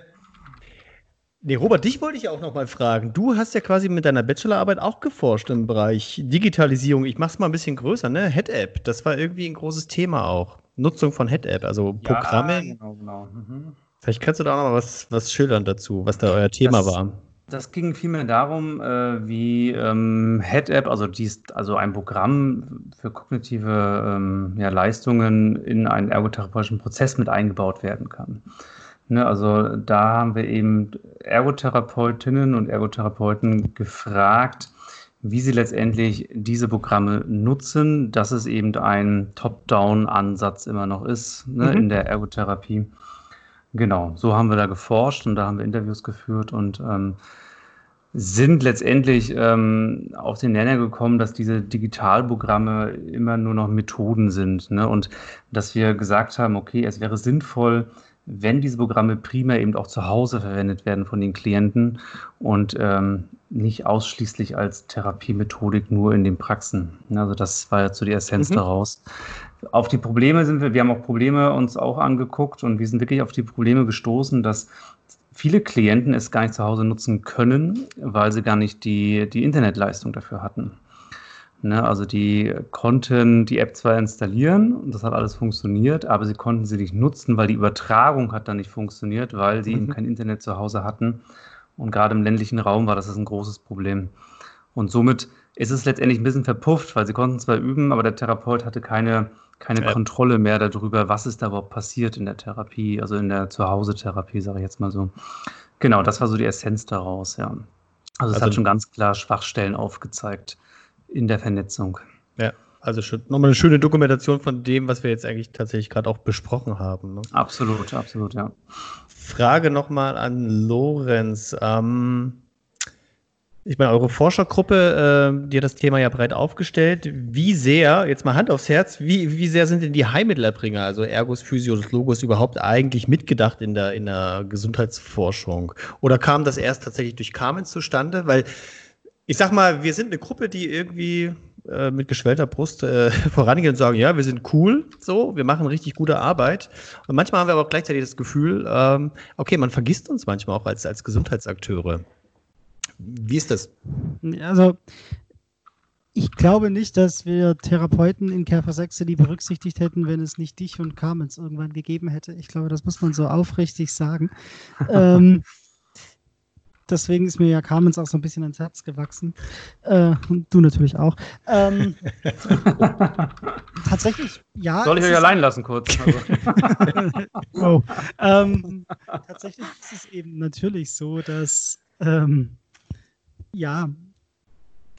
nee, Robert, dich wollte ich ja auch noch mal fragen. Du hast ja quasi mit deiner Bachelorarbeit auch geforscht im Bereich Digitalisierung. Ich mach's mal ein bisschen größer, ne? Head-App, das war irgendwie ein großes Thema auch. Nutzung von Head-App, also Programme. Ja, genau, genau. Mhm. Vielleicht kannst du da auch noch mal was, was schildern dazu, was da euer Thema Das- war. Das ging vielmehr darum, äh, wie ähm, Head-App, also, dies, also ein Programm für kognitive ähm, ja, Leistungen in einen ergotherapeutischen Prozess mit eingebaut werden kann. Ne, also da haben wir eben Ergotherapeutinnen und Ergotherapeuten gefragt, wie sie letztendlich diese Programme nutzen, dass es eben ein Top-Down-Ansatz immer noch ist ne, Mhm. in der Ergotherapie. Genau, so haben wir da geforscht und da haben wir Interviews geführt und ähm, sind letztendlich ähm, auf den Nenner gekommen, dass diese Digitalprogramme immer nur noch Methoden sind. Ne? Und dass wir gesagt haben, okay, es wäre sinnvoll, wenn diese Programme primär eben auch zu Hause verwendet werden von den Klienten und ähm, nicht ausschließlich als Therapiemethodik nur in den Praxen. Also das war jetzt so die Essenz Mhm. daraus. Auf die Probleme sind wir, wir haben auch Probleme uns auch angeguckt und wir sind wirklich auf die Probleme gestoßen, dass viele Klienten es gar nicht zu Hause nutzen können, weil sie gar nicht die, die Internetleistung dafür hatten. Ne, also die konnten die App zwar installieren und das hat alles funktioniert, aber sie konnten sie nicht nutzen, weil die Übertragung hat dann nicht funktioniert, weil sie eben Mhm. kein Internet zu Hause hatten. Und gerade im ländlichen Raum war das ein großes Problem. Und somit ist es letztendlich ein bisschen verpufft, weil sie konnten zwar üben, aber der Therapeut hatte keine, keine Ja. Kontrolle mehr darüber, was ist da überhaupt passiert in der Therapie, also in der Zuhause-Therapie, sage ich jetzt mal so. Genau, das war so die Essenz daraus, ja. Also es Also- hat schon ganz klar Schwachstellen aufgezeigt in der Vernetzung. Ja, also schon nochmal eine schöne Dokumentation von dem, was wir jetzt eigentlich tatsächlich gerade auch besprochen haben. Ne? Absolut, absolut, ja. Frage nochmal an Lorenz. Ähm, ich meine, eure Forschergruppe, äh, die hat das Thema ja breit aufgestellt. Wie sehr, jetzt mal Hand aufs Herz, wie, wie sehr sind denn die Heilmittelerbringer, also Ergos, Physios, Logos, überhaupt eigentlich mitgedacht in der, in der Gesundheitsforschung? Oder kam das erst tatsächlich durch Carmen zustande? Weil ich sag mal, wir sind eine Gruppe, die irgendwie äh, mit geschwellter Brust äh, vorangehen und sagen, ja, wir sind cool, so, wir machen richtig gute Arbeit. Und manchmal haben wir aber auch gleichzeitig das Gefühl, ähm, okay, man vergisst uns manchmal auch als, als Gesundheitsakteure. Wie ist das? Also, ich glaube nicht, dass wir Therapeuten in Kerfer 6 die berücksichtigt hätten, wenn es nicht dich und Carmens irgendwann gegeben hätte. Ich glaube, das muss man so aufrichtig sagen. ähm, deswegen ist mir ja Carmens auch so ein bisschen ans Herz gewachsen. Äh, und du natürlich auch. Ähm, tatsächlich, ja. Soll ich euch allein lassen kurz? Also, Oh. ähm, tatsächlich ist es eben natürlich so, dass ähm, ja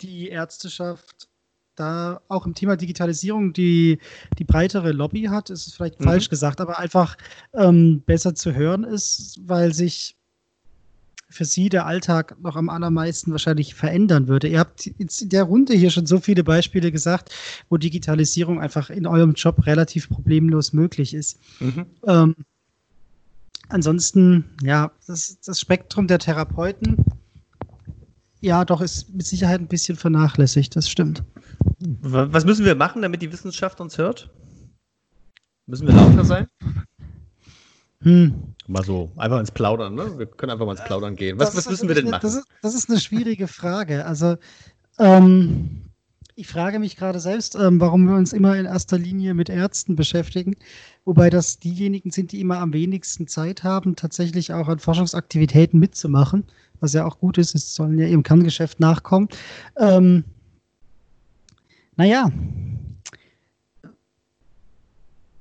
die Ärzteschaft da auch im Thema Digitalisierung die, die breitere Lobby hat, ist es vielleicht Mhm. falsch gesagt, aber einfach ähm, besser zu hören ist, weil sich für Sie der Alltag noch am allermeisten wahrscheinlich verändern würde. Ihr habt jetzt in der Runde hier schon so viele Beispiele gesagt, wo Digitalisierung einfach in eurem Job relativ problemlos möglich ist. Ähm, ansonsten, ja, das, das Spektrum der Therapeuten ja, doch, ist mit Sicherheit ein bisschen vernachlässigt, das stimmt. Was müssen wir machen, damit die Wissenschaft uns hört? Müssen wir lauter sein? Hm. Mal so, einfach ins Plaudern, ne? Wir können einfach mal ins Plaudern gehen. Was, was müssen wir denn machen? Das ist, das ist, eine schwierige Frage. Also, ähm, ich frage mich gerade selbst, ähm, warum wir uns immer in erster Linie mit Ärzten beschäftigen, wobei das diejenigen sind, die immer am wenigsten Zeit haben, tatsächlich auch an Forschungsaktivitäten mitzumachen, was ja auch gut ist, es sollen ja ihrem Kerngeschäft nachkommen. Ähm, naja,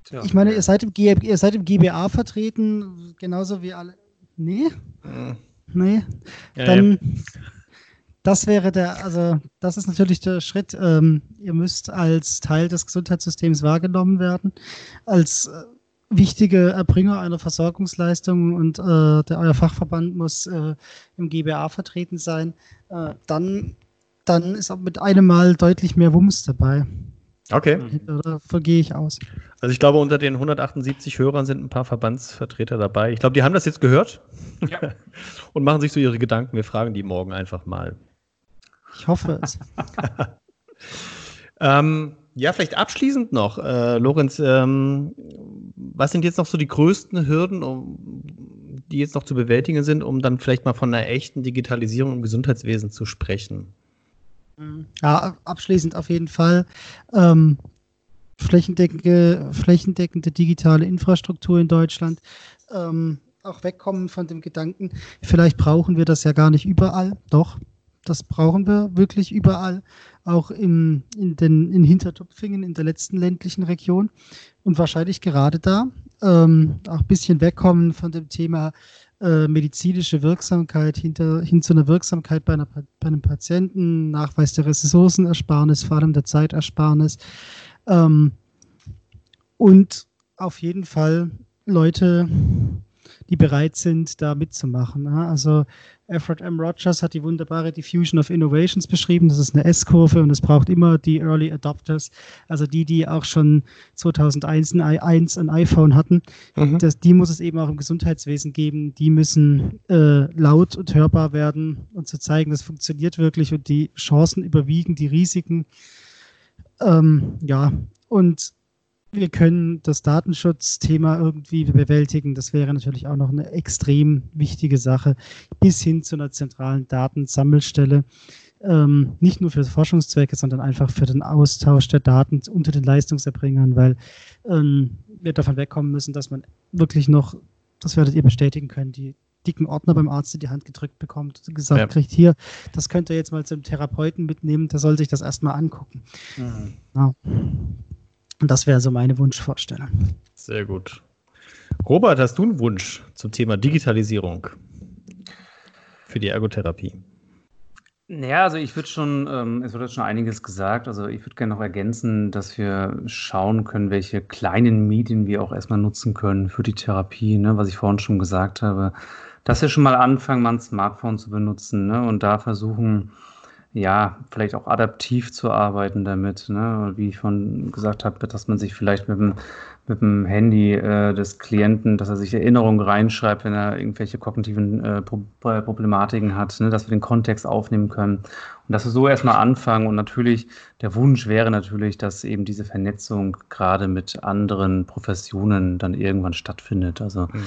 Tja, ich meine, ihr seid, im G ihr seid im GBA vertreten, genauso wie alle. Nee? Mhm. Nee. Ja, Dann, ja. das wäre der, also, das ist natürlich der Schritt. Ähm, ihr müsst als Teil des Gesundheitssystems wahrgenommen werden, als äh, wichtige Erbringer einer Versorgungsleistung und äh, der, euer Fachverband muss äh, im GBA vertreten sein. Äh, dann, dann ist auch mit einem Mal deutlich mehr Wumms dabei. Okay. Davon gehe ich aus. Also ich glaube, unter den 178 Hörern sind ein paar Verbandsvertreter dabei. Ich glaube, die haben das jetzt gehört ja. und machen sich so ihre Gedanken. Wir fragen die morgen einfach mal. Ich hoffe es. ähm, ja, vielleicht abschließend noch, äh, Lorenz, ähm, was sind jetzt noch so die größten Hürden, um, die jetzt noch zu bewältigen sind, um dann vielleicht mal von einer echten Digitalisierung im Gesundheitswesen zu sprechen? Ja, abschließend auf jeden Fall. Ähm, flächendeckende, flächendeckende digitale Infrastruktur in Deutschland. Ähm, auch wegkommen von dem Gedanken, vielleicht brauchen wir das ja gar nicht überall. Doch, das brauchen wir wirklich überall. Auch im, in, den, in Hintertupfingen, in der letzten ländlichen Region. Und wahrscheinlich gerade da. Ähm, auch ein bisschen wegkommen von dem Thema äh, medizinische Wirksamkeit hinter, hin zu einer Wirksamkeit bei, einer, bei einem Patienten, Nachweis der Ressourcenersparnis, vor allem der Zeitersparnis. Ähm, und auf jeden Fall Leute, die bereit sind, da mitzumachen. Ja? Also Alfred M. Rogers hat die wunderbare Diffusion of Innovations beschrieben. Das ist eine S-Kurve und es braucht immer die Early Adopters, also die, die auch schon 2001 ein, iPhone hatten. Mhm. Das, die muss es eben auch im Gesundheitswesen geben. Die müssen äh, laut und hörbar werden und zu zeigen, das funktioniert wirklich und die Chancen überwiegen die Risiken. Ähm, ja, und wir können das Datenschutzthema irgendwie bewältigen. Das wäre natürlich auch noch eine extrem wichtige Sache, bis hin zu einer zentralen Datensammelstelle. Ähm, nicht nur für Forschungszwecke, sondern einfach für den Austausch der Daten unter den Leistungserbringern, weil ähm, wir davon wegkommen müssen, dass man wirklich noch, das werdet ihr bestätigen können, die dicken Ordner beim Arzt in die Hand gedrückt bekommt und gesagt ja. kriegt, hier, das könnt ihr jetzt mal zum Therapeuten mitnehmen, der soll sich das erstmal angucken. Mhm. Ja. Und das wäre so meine Wunschvorstellung. Sehr gut. Robert, hast du einen Wunsch zum Thema Digitalisierung für die Ergotherapie? Ja, also ich würde schon, ähm, es wurde schon einiges gesagt. Also ich würde gerne noch ergänzen, dass wir schauen können, welche kleinen Medien wir auch erstmal nutzen können für die Therapie, ne, was ich vorhin schon gesagt habe. Dass wir schon mal anfangen, mal ein Smartphone zu benutzen ne, und da versuchen, ja, vielleicht auch adaptiv zu arbeiten damit, ne? Wie ich schon gesagt habe, dass man sich vielleicht mit dem, mit dem Handy äh, des Klienten, dass er sich Erinnerungen reinschreibt, wenn er irgendwelche kognitiven äh, Problematiken hat, ne? dass wir den Kontext aufnehmen können. Und dass wir so erstmal anfangen. Und natürlich, der Wunsch wäre natürlich, dass eben diese Vernetzung gerade mit anderen Professionen dann irgendwann stattfindet. Also mhm.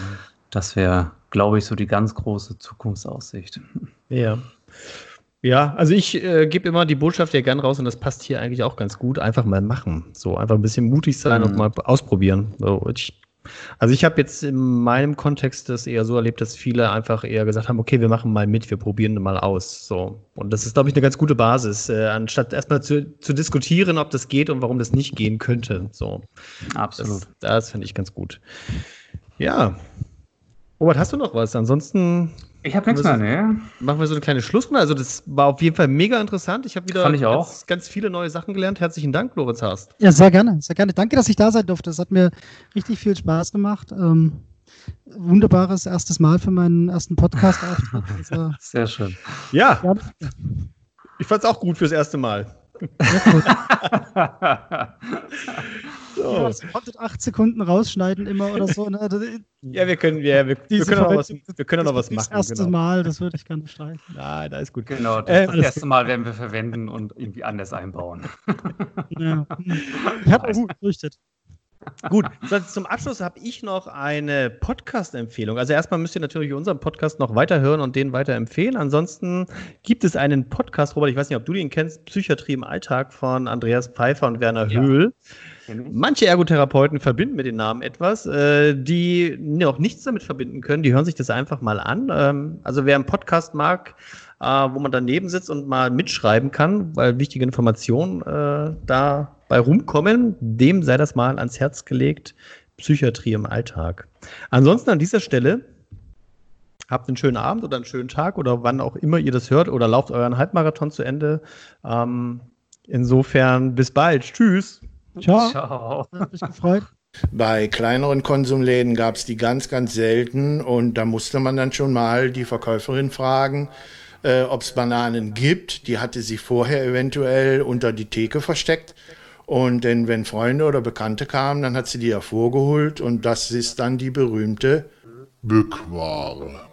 das wäre, glaube ich, so die ganz große Zukunftsaussicht. Ja. Ja, also ich äh, gebe immer die Botschaft ja gern raus und das passt hier eigentlich auch ganz gut. Einfach mal machen. So, einfach ein bisschen mutig sein mhm. und mal ausprobieren. So, ich, also ich habe jetzt in meinem Kontext das eher so erlebt, dass viele einfach eher gesagt haben, okay, wir machen mal mit, wir probieren mal aus. So. Und das ist, glaube ich, eine ganz gute Basis, äh, anstatt erstmal zu, zu diskutieren, ob das geht und warum das nicht gehen könnte. So. Absolut. Das, das finde ich ganz gut. Ja. Robert, hast du noch was? Ansonsten ich habe nichts mehr, ne? Machen wir so eine kleine Schlussrunde. Also, das war auf jeden Fall mega interessant. Ich habe wieder ich auch. Ganz, ganz, viele neue Sachen gelernt. Herzlichen Dank, Lorenz Haast. Ja, sehr gerne. Sehr gerne. Danke, dass ich da sein durfte. Das hat mir richtig viel Spaß gemacht. Ähm, wunderbares erstes Mal für meinen ersten Podcast-Auftritt. Also, sehr schön. Ja. ja. Ich fand es auch gut fürs erste Mal. So. Ja, konntet acht Sekunden rausschneiden immer oder so. Ne? Ja, wir können, wir, wir, wir können noch was, wir können noch was machen. Das erste genau. Mal, das würde ich gerne streichen. Nein, da ist gut. Genau, das, äh, das erste Mal werden wir verwenden und irgendwie anders einbauen. ja. Ich habe auch gefürchtet. Gut, zum Abschluss habe ich noch eine Podcast-Empfehlung. Also erstmal müsst ihr natürlich unseren Podcast noch weiterhören und den weiterempfehlen. Ansonsten gibt es einen Podcast, Robert, ich weiß nicht, ob du den kennst, Psychiatrie im Alltag von Andreas Pfeiffer und Werner ja. Höhl. Manche Ergotherapeuten verbinden mit den Namen etwas, äh, die noch nichts damit verbinden können. Die hören sich das einfach mal an. Ähm, also wer einen Podcast mag, äh, wo man daneben sitzt und mal mitschreiben kann, weil wichtige Informationen äh, da bei rumkommen, dem sei das mal ans Herz gelegt. Psychiatrie im Alltag. Ansonsten an dieser Stelle habt einen schönen Abend oder einen schönen Tag oder wann auch immer ihr das hört oder lauft euren Halbmarathon zu Ende. Ähm, insofern bis bald. Tschüss. Ciao. Ciao. Hat mich gefreut. Bei kleineren Konsumläden gab es die ganz, ganz selten und da musste man dann schon mal die Verkäuferin fragen, äh, ob es Bananen gibt. Die hatte sie vorher eventuell unter die Theke versteckt. Und denn wenn Freunde oder Bekannte kamen, dann hat sie die hervorgeholt und das ist dann die berühmte Bückware.